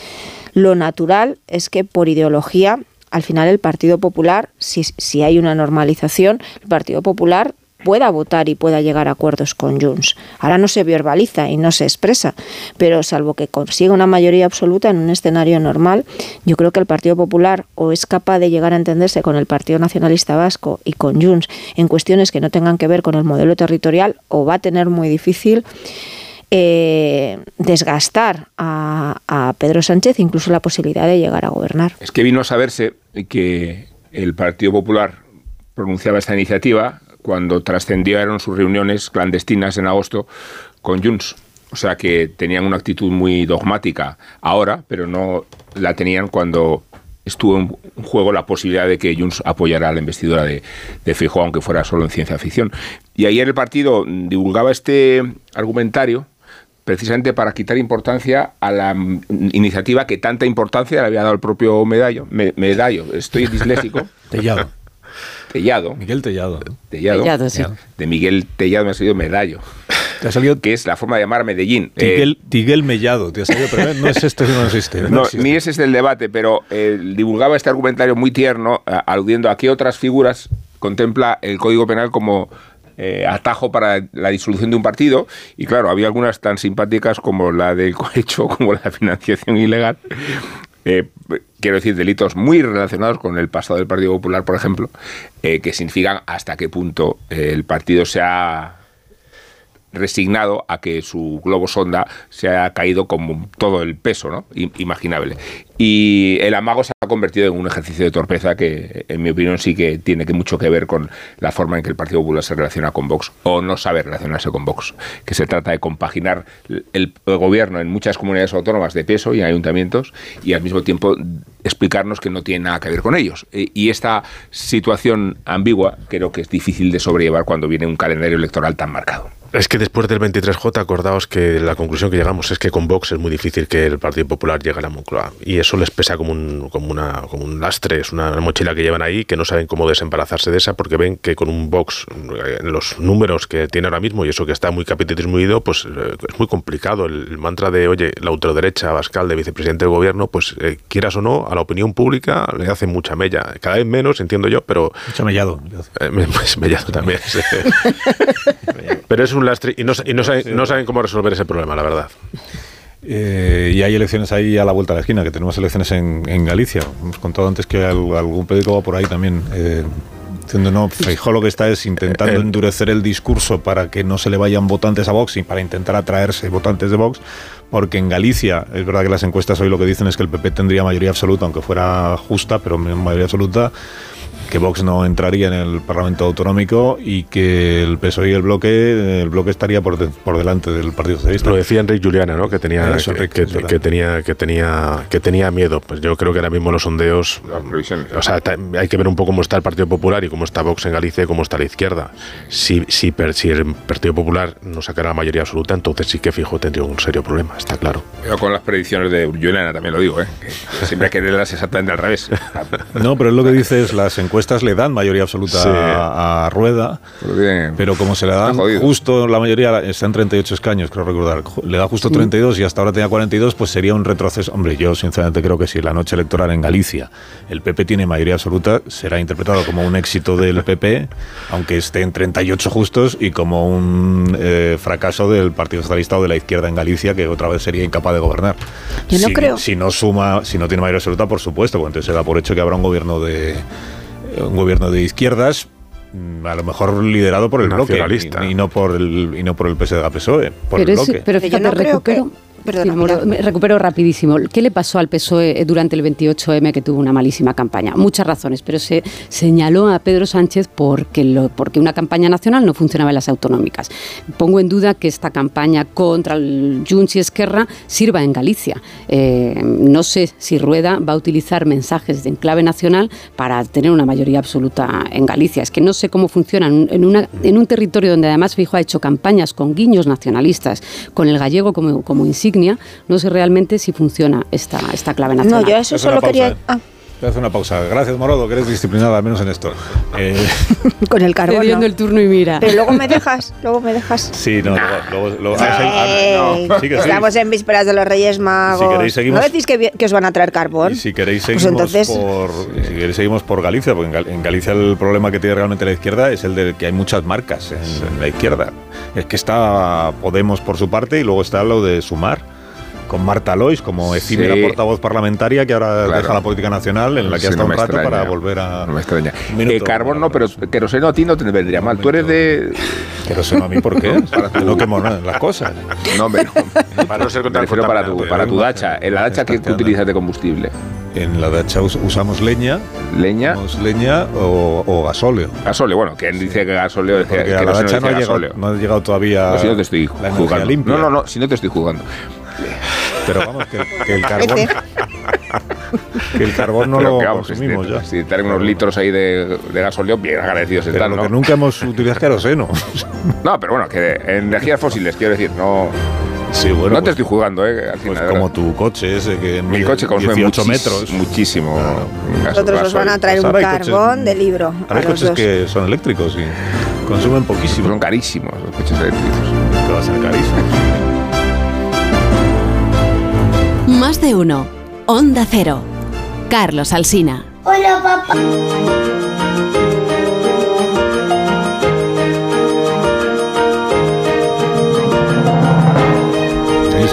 lo natural es que por ideología, al final el Partido Popular, si, si hay una normalización, el Partido Popular pueda votar y pueda llegar a acuerdos con Junts. Ahora no se verbaliza y no se expresa, pero salvo que consiga una mayoría absoluta en un escenario normal, yo creo que el Partido Popular o es capaz de llegar a entenderse con el Partido Nacionalista Vasco y con Junts en cuestiones que no tengan que ver con el modelo territorial o va a tener muy difícil eh, desgastar a, a Pedro Sánchez incluso la posibilidad de llegar a gobernar. Es que vino a saberse que el Partido Popular pronunciaba esta iniciativa cuando trascendieron sus reuniones clandestinas en agosto con Junts. O sea que tenían una actitud muy dogmática ahora, pero no la tenían cuando estuvo en juego la posibilidad de que Junts apoyara la investidura de, de aunque fuera solo en ciencia ficción. Y ayer el partido divulgaba este argumentario precisamente para quitar importancia a la iniciativa que tanta importancia le había dado el propio Medallo. Me, medallo, estoy disléxico. Tellado. Tellado. Miguel Tellado. Tellado. Tellado, sí. De Miguel Tellado me ha salido Medallo. Te ha salido que es la forma de llamar Medellín. Tiguel, Tiguel Mellado, te ha salido, pero no es esto, no existe. No No, existe. ni ese es el debate, pero eh, divulgaba este argumentario muy tierno, a- aludiendo a qué otras figuras contempla el Código Penal como eh, atajo para la disolución de un partido. Y claro, había algunas tan simpáticas como la del cohecho, como la financiación ilegal. Eh, quiero decir, delitos muy relacionados con el pasado del Partido Popular, por ejemplo, eh, que significan hasta qué punto el partido se ha resignado a que su globo sonda se ha caído con todo el peso ¿no? Imaginable. Y el amago convertido en un ejercicio de torpeza que, en mi opinión, sí que tiene que mucho que ver con la forma en que el Partido Popular se relaciona con Vox o no sabe relacionarse con Vox. Que se trata de compaginar el, el gobierno en muchas comunidades autónomas de peso y en ayuntamientos y al mismo tiempo explicarnos que no tiene nada que ver con ellos. E- Y esta situación ambigua creo que es difícil de sobrellevar cuando viene un calendario electoral tan marcado. Es que después del 23J, acordaos que la conclusión que llegamos es que con Vox es muy difícil que el Partido Popular llegue a la Moncloa. Y eso les pesa como un, como una, como un lastre, es una mochila que llevan ahí, que no saben cómo desembarazarse de esa, porque ven que con un Vox, eh, los números que tiene ahora mismo, y eso que está muy capitalismo pues eh, es muy complicado. El, el mantra de, oye, la ultraderecha Bascal de vicepresidente del gobierno, pues eh, quieras o no, a la opinión pública le hace mucha mella. Cada vez menos, entiendo yo, pero... Mucho mellado. Eh, pues mellado también. sí. Pero es un lastre y no, y no saben, no saben cómo resolver ese problema, la verdad. Eh, y hay elecciones ahí a la vuelta de la esquina, que tenemos elecciones en, en Galicia. Hemos contado antes que al- algún periódico va por ahí también. Eh, diciendo, no, Feijóo lo que está es intentando Eh, endurecer el discurso para que no se le vayan votantes a Vox y para intentar atraerse votantes de Vox, porque en Galicia, es verdad que las encuestas hoy lo que dicen es que el PP tendría mayoría absoluta, aunque fuera justa, pero mayoría absoluta, que Vox no entraría en el Parlamento Autonómico y que el PSOE y el bloque, el bloque estaría por, de- por delante del Partido Socialista. Lo decía Enrique Juliana, ¿no? Que tenía, Eso, que, Enrique, que- que tenía, que tenía, que tenía miedo. Pues yo creo que ahora mismo los sondeos, o sea, hay que ver un poco cómo está el Partido Popular y cómo está Vox en Galicia y cómo está la izquierda. Si, si, si el Partido Popular no sacara la mayoría absoluta, entonces sí que fijo tendría un serio problema, está claro. Pero con las predicciones de Juliana también lo digo, ¿eh? que siempre hay que leerlas exactamente al revés. No, pero es lo que dice es las encuestas le dan mayoría absoluta Sí. a, a Rueda, Porque pero como se le dan justo la mayoría, está en 38 escaños, creo recordar, le da justo 32 y hasta ahora tenía 42, pues sería un retroceso. Hombre, yo sinceramente creo que si la noche electoral en Galicia el PP tiene mayoría absoluta, será interpretado como un éxito del PP, aunque esté en 38 justos, y como un eh, fracaso del Partido Socialista o de la izquierda en Galicia, que otra vez sería incapaz de gobernar. Yo no si, creo- Si no suma, si no tiene mayoría absoluta, por supuesto, porque entonces se da por hecho que habrá un gobierno de un gobierno de izquierdas mm, a lo mejor liderado por el bloque Nacionalista. y, y no por el y no por el PSDG PSOE por pero, el es- bloque pero Yo fíjate, no creo recupero, Perdona, Sí, me recupero rapidísimo. ¿Qué le pasó al PSOE durante el 28M que tuvo una malísima campaña? Muchas razones, pero se señaló a Pedro Sánchez porque, lo, porque una campaña nacional no funcionaba en las autonómicas. Pongo en duda que esta campaña contra el Junts y Esquerra sirva en Galicia. Eh, no sé si Rueda va a utilizar mensajes de enclave nacional para tener una mayoría absoluta en Galicia. Es que no sé cómo funciona en, en una, en un territorio donde además Fijo ha hecho campañas con guiños nacionalistas, con el gallego como, como insignia, no sé realmente si funciona esta, esta clave nacional. No, yo eso una solo pausa, quería... ¿eh? ah, Te hace una pausa. Gracias, Morodo, que eres disciplinada, al menos en esto. Eh, con el carbón. Cediendo no. el turno y mira. Pero luego me dejas, luego me dejas. sí, no, luego... luego- luego- sí, ah, sí que sí. Estamos en vísperas de los Reyes Magos. Si queréis, seguimos- ¿No decís que, que os van a traer carbón? Y si queréis Pues seguimos entonces- por si queréis seguimos por Galicia, porque en, Gal- en Galicia el problema que tiene realmente la izquierda es el de que hay muchas marcas en, en la izquierda. Es que está Podemos por su parte y luego está lo de Sumar. Con Marta Lois como efímera Sí. portavoz parlamentaria que ahora Claro. deja la política nacional en la que Sí, ha estado no un rato extraña. para volver a. No me extraña. Minuto. Eh, carbón no, pero queroseno a ti no te vendría mal. Tú eres de... Pero eso no a mí, ¿por qué? Para tu- no quemo nada, las cosas. No, hombre, no. Para no ser para tu, contaminante. para tu dacha. En la dacha que utilizas de combustible. En la dacha us- usamos leña, Leña, usamos leña o, o gasóleo. gasóleo. Bueno, quien dice que gasóleo es que, Porque que a la no dacha no ha, llegado, gasóleo. no ha llegado todavía No, si no te estoy la energía jugando. limpia. No, no, no, si no te estoy jugando. Pero vamos, que, que el carbón, Parece. que el carbón no Pero lo que vamos, consumimos si, ya. si te traen unos litros ahí de, de gasóleo, bien agradecidos Pero están, lo ¿no? que nunca hemos utilizado es queroseno. No, pero bueno, que energías fósiles, quiero decir, no, Sí, bueno, no te pues, estoy jugando, ¿eh? Al pues final, como ¿verdad? tu coche ese que Mi coche consume 18 muchis- metros. muchísimo. gas- Nosotros os van a traer Pues un hay coches- carbón de libro. Ahora a hay los coches dos. que son eléctricos y consumen poquísimo. Son carísimos los coches eléctricos. Que va a ser carísimo. De uno. Onda Cero. Carlos Alsina. Hola, papá.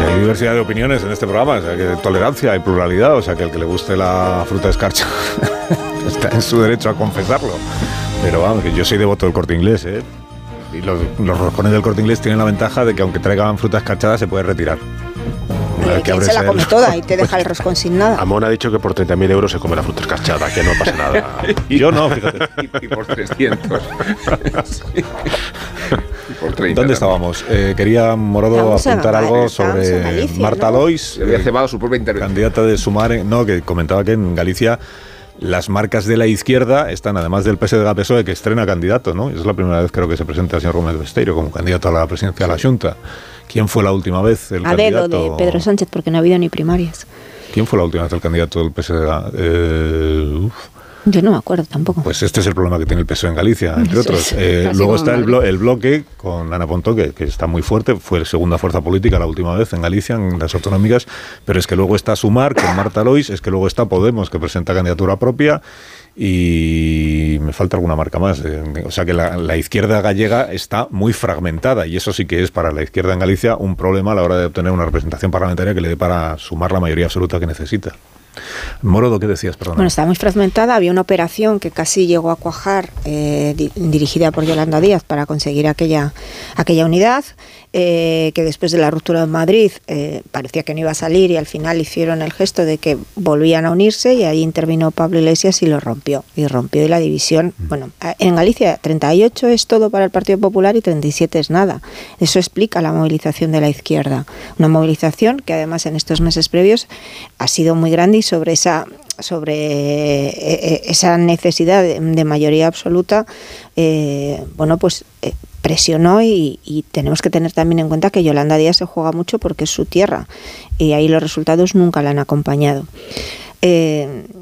Hay diversidad de opiniones en este programa, o sea, que tolerancia, hay pluralidad, o sea, que el que le guste la fruta de escarcha está en su derecho a confesarlo. Pero vamos, que yo soy devoto del corte inglés, ¿eh? Y los, los roscones del corte inglés tienen la ventaja de que aunque traigan fruta escarchada se puede retirar. Una vez que ¿Quién abres se la el- come toda y te deja el roscón sin nada? Amón ha dicho que por 30.000 euros se come la fruta escarchada, que no pasa nada. Yo no, fíjate. Y, y por 300. Sí. Y por 30. ¿Dónde también. estábamos? Eh, quería Morodo Estamos en apuntar algo en sobre Galicia, Marta ¿no? Lois, había eh, cebado su propia intervención. candidata de Sumar, en- no, que comentaba que en Galicia las marcas de la izquierda están, además del PSG PSOE, que estrena candidato, ¿no? Es la primera vez creo que se presenta el señor Gómez Besteiro como candidato a la presidencia de la Junta. ¿Quién fue la última vez el A dedo candidato? de Pedro Sánchez, porque no ha habido ni primarias. ¿Quién fue la última vez el candidato del PSG? Eh, uf. Yo no me acuerdo tampoco. Pues este es el problema que tiene el PSOE en Galicia, entre Eso otros. es, Eh, luego está el, blo- el bloque con Ana Pontón, que, que está muy fuerte, fue segunda fuerza política la última vez en Galicia, en las autonómicas, pero es que luego está Sumar con Marta Lois, es que luego está Podemos, que presenta candidatura propia, y me falta alguna marca más. Eh, O sea que la, la izquierda gallega está muy fragmentada, y eso sí que es para la izquierda en Galicia un problema a la hora de obtener una representación parlamentaria que le dé para sumar la mayoría absoluta que necesita. Morodo, ¿qué decías? Perdón. Bueno, está muy fragmentada. Había una operación que casi llegó a cuajar, eh, di- dirigida por Yolanda Díaz, para conseguir aquella, aquella unidad, eh, que después de la ruptura de Madrid eh, parecía que no iba a salir y al final hicieron el gesto de que volvían a unirse y ahí intervino Pablo Iglesias y lo rompió. Y rompió y la división. Bueno, a- en Galicia 38 es todo para el Partido Popular y 37 es nada. Eso explica la movilización de la izquierda. Una movilización que además en estos meses previos ha sido muy grande y sobre esa sobre eh, eh, esa necesidad de, mayoría absoluta, eh, bueno, pues presionó y, y tenemos que tener también en cuenta que Yolanda Díaz se juega mucho porque es su tierra y ahí los resultados nunca la han acompañado.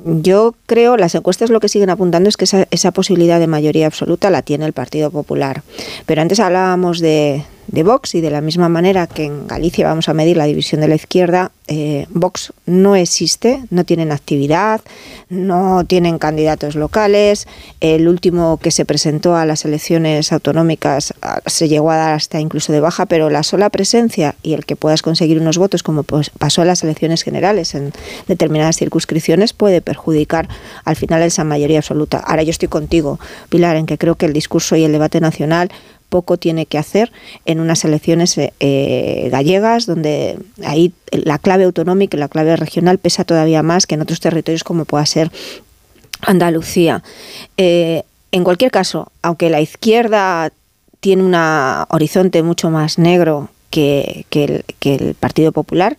Yo creo, las encuestas lo que siguen apuntando es que esa, esa posibilidad de mayoría absoluta la tiene el Partido Popular. Pero antes hablábamos de, de Vox y de la misma manera que en Galicia vamos a medir la división de la izquierda, eh, Vox no existe, no tienen actividad, no tienen candidatos locales. El último que se presentó a las elecciones autonómicas ah, se llegó a dar hasta incluso de baja, pero la sola presencia y el que puedas conseguir unos votos, como pues pasó en las elecciones generales en determinadas circunscripciones, puede perjudicar al final esa mayoría absoluta. Ahora yo estoy contigo, Pilar, en que creo que el discurso y el debate nacional poco tiene que hacer en unas elecciones eh, eh, gallegas, donde ahí la clave autonómica y la clave regional pesa todavía más que en otros territorios como pueda ser Andalucía. Eh, en cualquier caso, aunque la izquierda tiene un horizonte mucho más negro que, el, Partido Popular,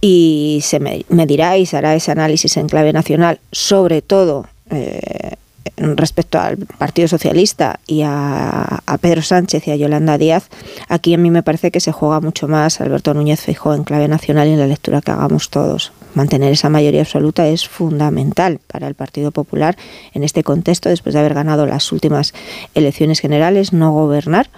y se me, dirá y se hará ese análisis en clave nacional, sobre todo eh, respecto al Partido Socialista y a, Pedro Sánchez y a Yolanda Díaz, aquí a mí me parece que se juega mucho más Alberto Núñez Feijóo en clave nacional y en la lectura que hagamos todos. Mantener esa mayoría absoluta es fundamental para el Partido Popular en este contexto, después de haber ganado las últimas elecciones generales, no gobernar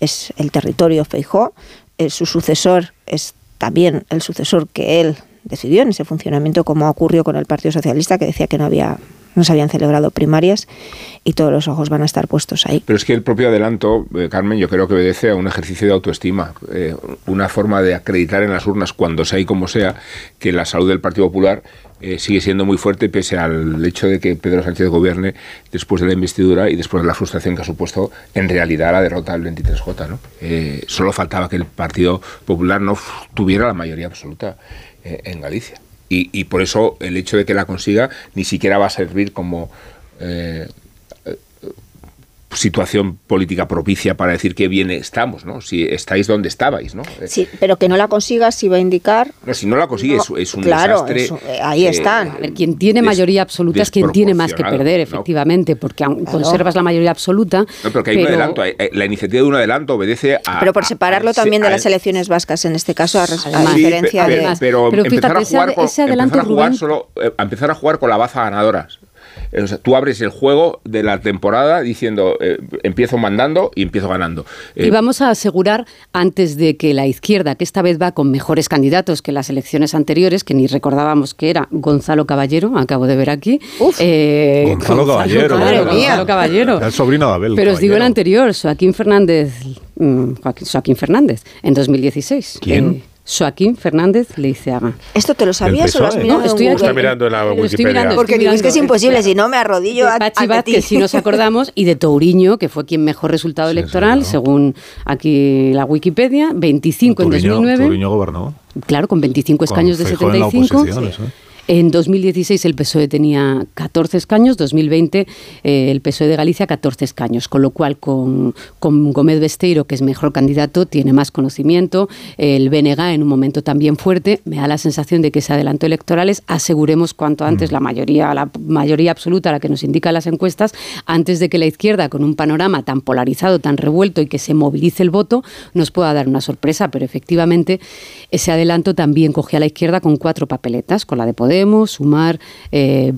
es el territorio Feijóo, eh, su sucesor es también el sucesor que él decidió en ese funcionamiento, como ocurrió con el Partido Socialista, que decía que no había no se habían celebrado primarias y todos los ojos van a estar puestos ahí. Pero es que el propio adelanto, eh, Carmen, yo creo que obedece a un ejercicio de autoestima, eh, una forma de acreditar en las urnas, cuando sea y como sea, que la salud del Partido Popular eh, sigue siendo muy fuerte pese al hecho de que Pedro Sánchez gobierne después de la investidura y después de la frustración que ha supuesto en realidad la derrota del 23J. ¿no? solo faltaba que el Partido Popular no tuviera la mayoría absoluta en Galicia. Y, por eso el hecho de que la consiga ni siquiera va a servir como eh, situación política propicia para decir que bien estamos, ¿no? Si estáis donde estabais, ¿no? Sí, pero que no la consigas si va a indicar... No, si no la consigue es, un claro, desastre. ahí están. A ver, quien tiene mayoría absoluta es quien tiene más que perder, efectivamente, porque aún conservas la mayoría absoluta... No, pero que hay un adelanto. La iniciativa de un adelanto obedece a... Pero por separarlo también de las elecciones vascas, en este caso, a, diferencia de... Pero, empezar, a jugar, con, empezar a jugar solo, eh, empezar a jugar con la baza ganadora tú abres el juego de la temporada diciendo eh, empiezo mandando y empiezo ganando. y eh, vamos a asegurar antes de que la izquierda, que esta vez va con mejores candidatos que las elecciones anteriores, que ni recordábamos que era Gonzalo Caballero, acabo de ver aquí. Eh, Gonzalo, Caballero. Gonzalo Caballero. El sobrino de Abel. Pero os digo el anterior, Joaquín Fernández, mm, Joaquín Fernández, en 2016. ¿Quién? Joaquín Fernández Leiceaga. ¿Esto te lo sabías o lo has mirado? No, estoy Está mirando en la Wikipedia. Porque digo, es que es imposible, si no me arrodillo a, Pachi a ti. que si nos acordamos, y de Touriño, que fue quien mejor resultado electoral, según aquí la Wikipedia, 25 en 2009. Touriño gobernó. Claro, con 25 escaños de 75. En 2016 el PSOE tenía 14 escaños, 2020 eh, el PSOE de Galicia 14 escaños, con lo cual con, con, Gómez Besteiro, que es mejor candidato, tiene más conocimiento, el BNG en un momento también fuerte, me da la sensación de que ese adelanto electorales aseguremos cuanto antes mm. la mayoría, la mayoría absoluta, la que nos indican las encuestas, antes de que la izquierda, con un panorama tan polarizado, tan revuelto y que se movilice el voto, nos pueda dar una sorpresa, pero efectivamente ese adelanto también cogía a la izquierda con cuatro papeletas, con la de Poder Sumar, eh,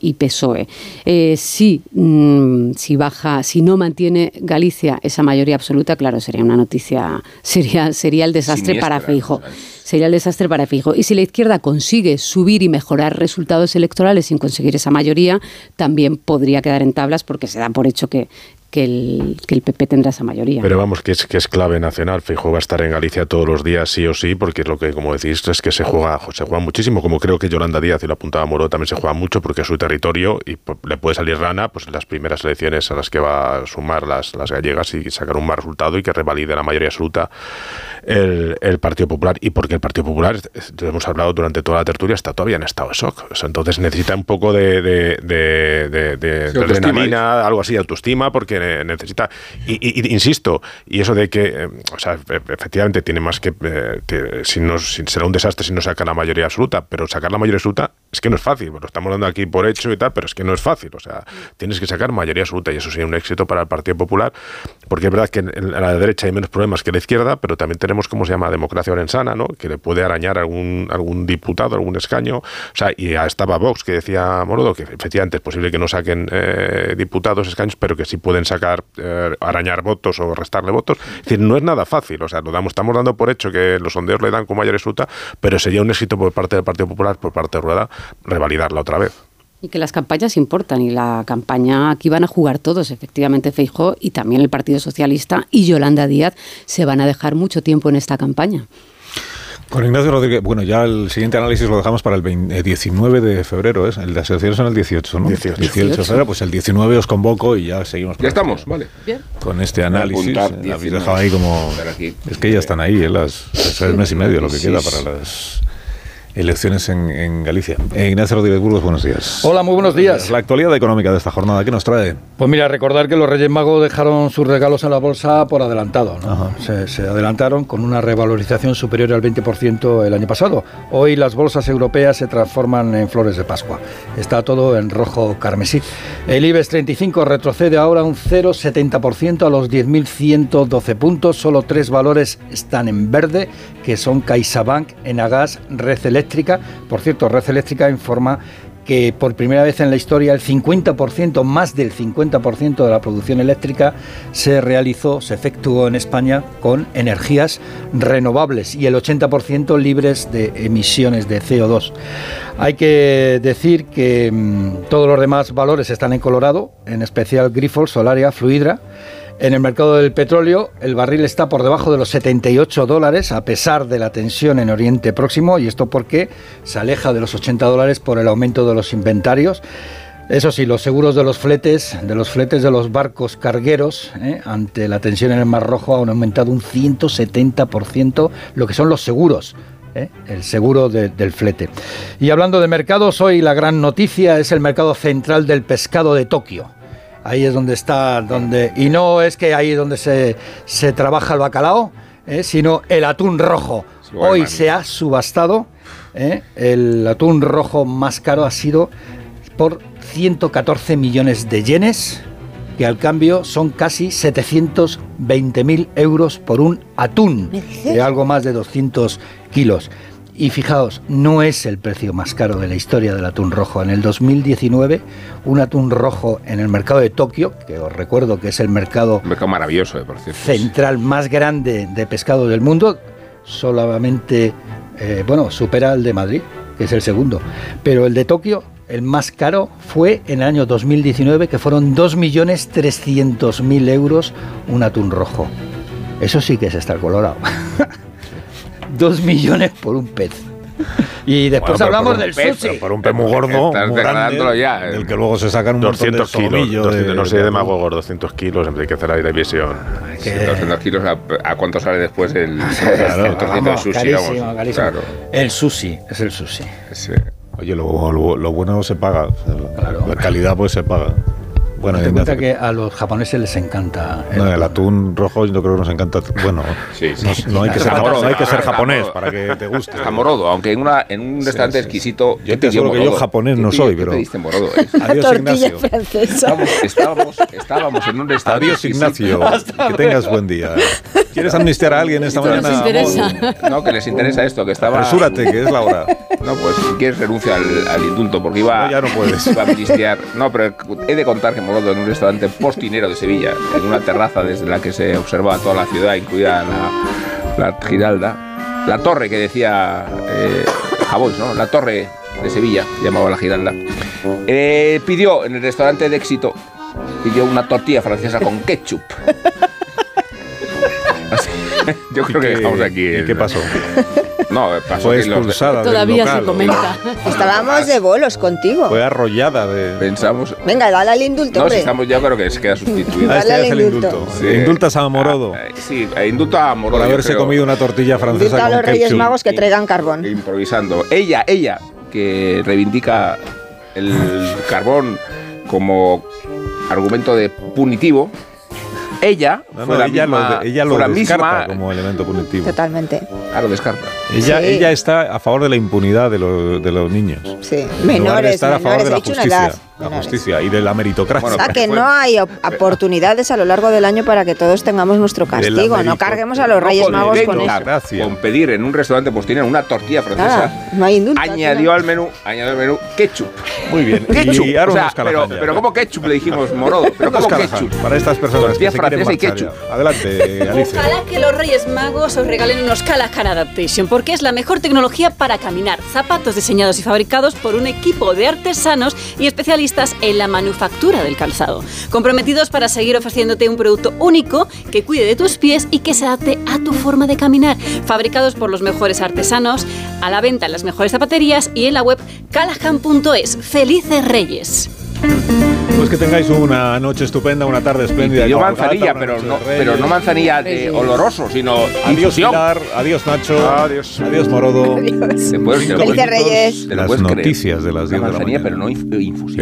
y, PSOE. Eh, si, mm, si baja, si no mantiene Galicia esa mayoría absoluta, claro, sería una noticia, sería, sería el desastre para Feijo. Sería el desastre para Fijo. Y si la izquierda consigue subir y mejorar resultados electorales sin conseguir esa mayoría, también podría quedar en tablas porque se da por hecho que, que el, que el PP tendrá esa mayoría. Pero vamos, que es, que es clave nacional. Fijo va a estar en Galicia todos los días, sí o sí, porque es lo que, como decís, es que se juega, se juega muchísimo, como creo que Yolanda Díaz y lo apuntaba Moro también se juega mucho porque es su territorio y pues, le puede salir rana pues las primeras elecciones a las que va a sumar las, las gallegas y sacar un mal resultado y que revalide la mayoría absoluta el, el Partido Popular. Y porque el Partido Popular, hemos hablado durante toda la tertulia, está todavía en estado de shock. entonces necesita un poco de, de, de, de adrenalina, algo así, de autoestima, porque necesita. Y, insisto, y eso de que, eh, o sea, e, efectivamente tiene más que. Eh, si no, será un desastre si no saca la mayoría absoluta, pero sacar la mayoría absoluta es que no es fácil. Lo estamos dando aquí por hecho y tal, pero es que no es fácil. O sea, tienes que sacar mayoría absoluta y eso sería un éxito para el Partido Popular, porque es verdad que en, la derecha hay menos problemas que la izquierda, pero también tenemos, como se llama, democracia orensana, ¿no? Que le puede arañar algún, algún diputado, algún escaño. O sea, y estaba Vox, que decía Morodo, que efectivamente es posible que no saquen eh, diputados, escaños, pero que sí pueden sacar, eh, arañar votos o restarle votos. Es decir, no es nada fácil. O sea, lo damos, estamos dando por hecho que los sondeos le dan con mayor absoluta, pero sería un éxito por parte del Partido Popular, por parte de Rueda, revalidarla otra vez. Y que las campañas importan y la campaña aquí van a jugar todos, efectivamente Feijó y también el Partido Socialista y Yolanda Díaz se van a dejar mucho tiempo en esta campaña. Con Ignacio Rodríguez, bueno, ya el siguiente análisis lo dejamos para el 20 eh, 19 de febrero, ¿es? El de las elecciones son el 18, ¿no? 18. 18 de febrero, pues el 19 os convoco y ya seguimos. Ya estamos, vale. Con este análisis. Eh, habéis 19. dejado ahí como... Es que ya están ahí, ¿eh? las, es el mes y medio lo que queda para las elecciones en, en Galicia. Eh, Ignacio Rodríguez Burgos, buenos días. Hola, muy buenos días. La actualidad económica de esta jornada, ¿qué nos trae? Pues mira, recordar que los Reyes Magos dejaron sus regalos en la bolsa por adelantado. ¿no? Se, se adelantaron con una revalorización superior al 20% el año pasado. Hoy las bolsas europeas se transforman en flores de Pascua. Está todo en rojo carmesí. El IBEX 35 retrocede ahora un 0,70% a los 10.112 puntos. Solo tres valores están en verde, que son CaixaBank, Enagas, Red Eléctrica. Por cierto, Red Eléctrica informa que por primera vez en la historia el 50%, más del 50% de la producción eléctrica se realizó, se efectuó en España con energías renovables y el 80% libres de emisiones de CO2. Hay que decir que mm, todos los demás valores están en colorado, en especial Grifols, Solaria, Fluidra. En el mercado del petróleo, el barril está por debajo de los 78 dólares, a pesar de la tensión en Oriente Próximo, y esto porque se aleja de los 80 dólares por el aumento de los inventarios. Eso sí, los seguros de los fletes, de los fletes de los barcos cargueros, ¿eh? ante la tensión en el Mar Rojo, han aumentado un 170%, lo que son los seguros. ¿eh? El seguro de- del flete. Y hablando de mercados, hoy la gran noticia es el mercado central del pescado de Tokio. Ahí es donde está, donde y no es que ahí es donde se, se trabaja el bacalao, ¿eh? sino el atún rojo. Hoy man. se ha subastado, ¿eh? el atún rojo más caro ha sido por 114 millones de yenes, que al cambio son casi 720.000 euros por un atún de algo más de 200 kilos. Y fijaos, no es el precio más caro de la historia del atún rojo. En el 2019, un atún rojo en el mercado de Tokio, que os recuerdo que es el mercado Un mercado maravilloso, eh, por cierto. central más grande de pescado del mundo, solamente, eh, bueno, supera el de Madrid, que es el segundo. Pero el de Tokio, el más caro, fue en el año 2019, que fueron 2.300.000 euros un atún rojo. Eso sí que es estar colorado. Dos millones por un pez. Y después Bueno, hablamos por un del pez, sushi. Por un pez muy gordo, Estás muy grande, ya, del eh. que luego se sacan un 200 montón de kilos, solomillo 200, no sé de- demagogos, 200 kilos, siempre hay que hacer la división. Sí, 200 kilos, ¿a, a cuánto sale después el, Claro. el trocito de sushi? carísimo, vamos? carísimo. Claro. El sushi, es el sushi. Sí. Oye, lo, lo- lo bueno se paga. o sea, la- Claro. La calidad pues se paga. Bueno, Ignacio, cuenta que a los japoneses les encanta. No, el atún rojo yo creo que nos encanta. Bueno, Sí, sí. no, no hay que ser, morodo, no hay que ser está japonés para que te guste. Está morodo, aunque en, una, en un restaurante sí. exquisito. Yo te aseguro que yo japonés ¿Qué no soy, pero- pediste morodo? eh? Adiós, Tortilla Ignacio. francesa. Estábamos, estábamos, estábamos en un restaurante. Adiós, exquisito. Ignacio. Que tengas buen día. ¿Quieres amnistiar a alguien esta mañana? No, que les interesa esto, que estaba. Apresúrate, que es la hora. No, pues si quieres renuncia al, al indulto, porque iba, No, ya no puedes. iba a amnistiar. No, pero he de contar que Morodo en un restaurante postinero de Sevilla, en una terraza desde la que se observaba toda la ciudad, incluida la, la Giralda, la torre que decía eh, Javois, ¿no? La torre de Sevilla, llamaba la Giralda. Eh, pidió en el restaurante de éxito, pidió una tortilla francesa con ketchup. Así- Yo creo que ¿Qué- dejamos aquí. ¿Y el- qué pasó? No, pasó Fue que los- expulsada del Todavía local, se comenta. Estábamos de bolos contigo. Fue arrollada de... Pensamos. Venga, dale al indulto, No, si estamos ya, creo que se queda sustituido. Ah, este Dale es el indulto. Sí. Indultas a Morodo Ah, eh, sí, eh, indulto a Morodo. por haberse creo, comido una tortilla francesa Indulta a los Reyes ketchup. Magos que traigan carbón. Improvisando. Ella, ella, que reivindica el carbón como argumento de punitivo. Ella No, fue no, la ella misma, lo, ella lo fue la descarta misma, como elemento punitivo. Totalmente. Ah, lo descarta. Ella, Sí. ella está a favor de la impunidad de, los- de los niños. Sí. En lugar de Menores, estar a favor menores. de la justicia, edad. la menores. justicia y de la meritocracia. Bueno, O sea, que fue- no hay op- oportunidades a lo largo del año para que todos tengamos nuestro castigo. No carguemos a los No Reyes Magos con eso. Con pedir en un restaurante postinero una tortilla francesa. Nada, no hay indulto. Añadió al menú, añadió al menú ketchup. Muy bien. Ketchup. Y O sea, pero, pero ¿cómo ketchup le dijimos morodo? Pero ¿cómo ketchup? Para estas personas Tortilla que se quieren francesa y ketchup. ya. Adelante, Alicia. Ojalá que los Reyes Magos os regalen unos Callahan Adaptation, porque porque es la mejor tecnología para caminar. Zapatos diseñados y fabricados por un equipo de artesanos y especialistas en la manufactura del calzado. Comprometidos para seguir ofreciéndote un producto único que cuide de tus pies y que se adapte a tu forma de caminar. Fabricados por los mejores artesanos, a la venta en las mejores zapaterías y en la web callahan.es. ¡Felices Reyes! Pues que tengáis una noche estupenda, una tarde espléndida. Yo de manzanilla, pero no, pero no manzanilla de oloroso, sino Adiós infusión. Pilar, adiós Nacho, Adiós. adiós Morodo. Adiós. Felices Reyes. Las noticias de las 10 de la manzanilla, mañana. pero no inf- infusión.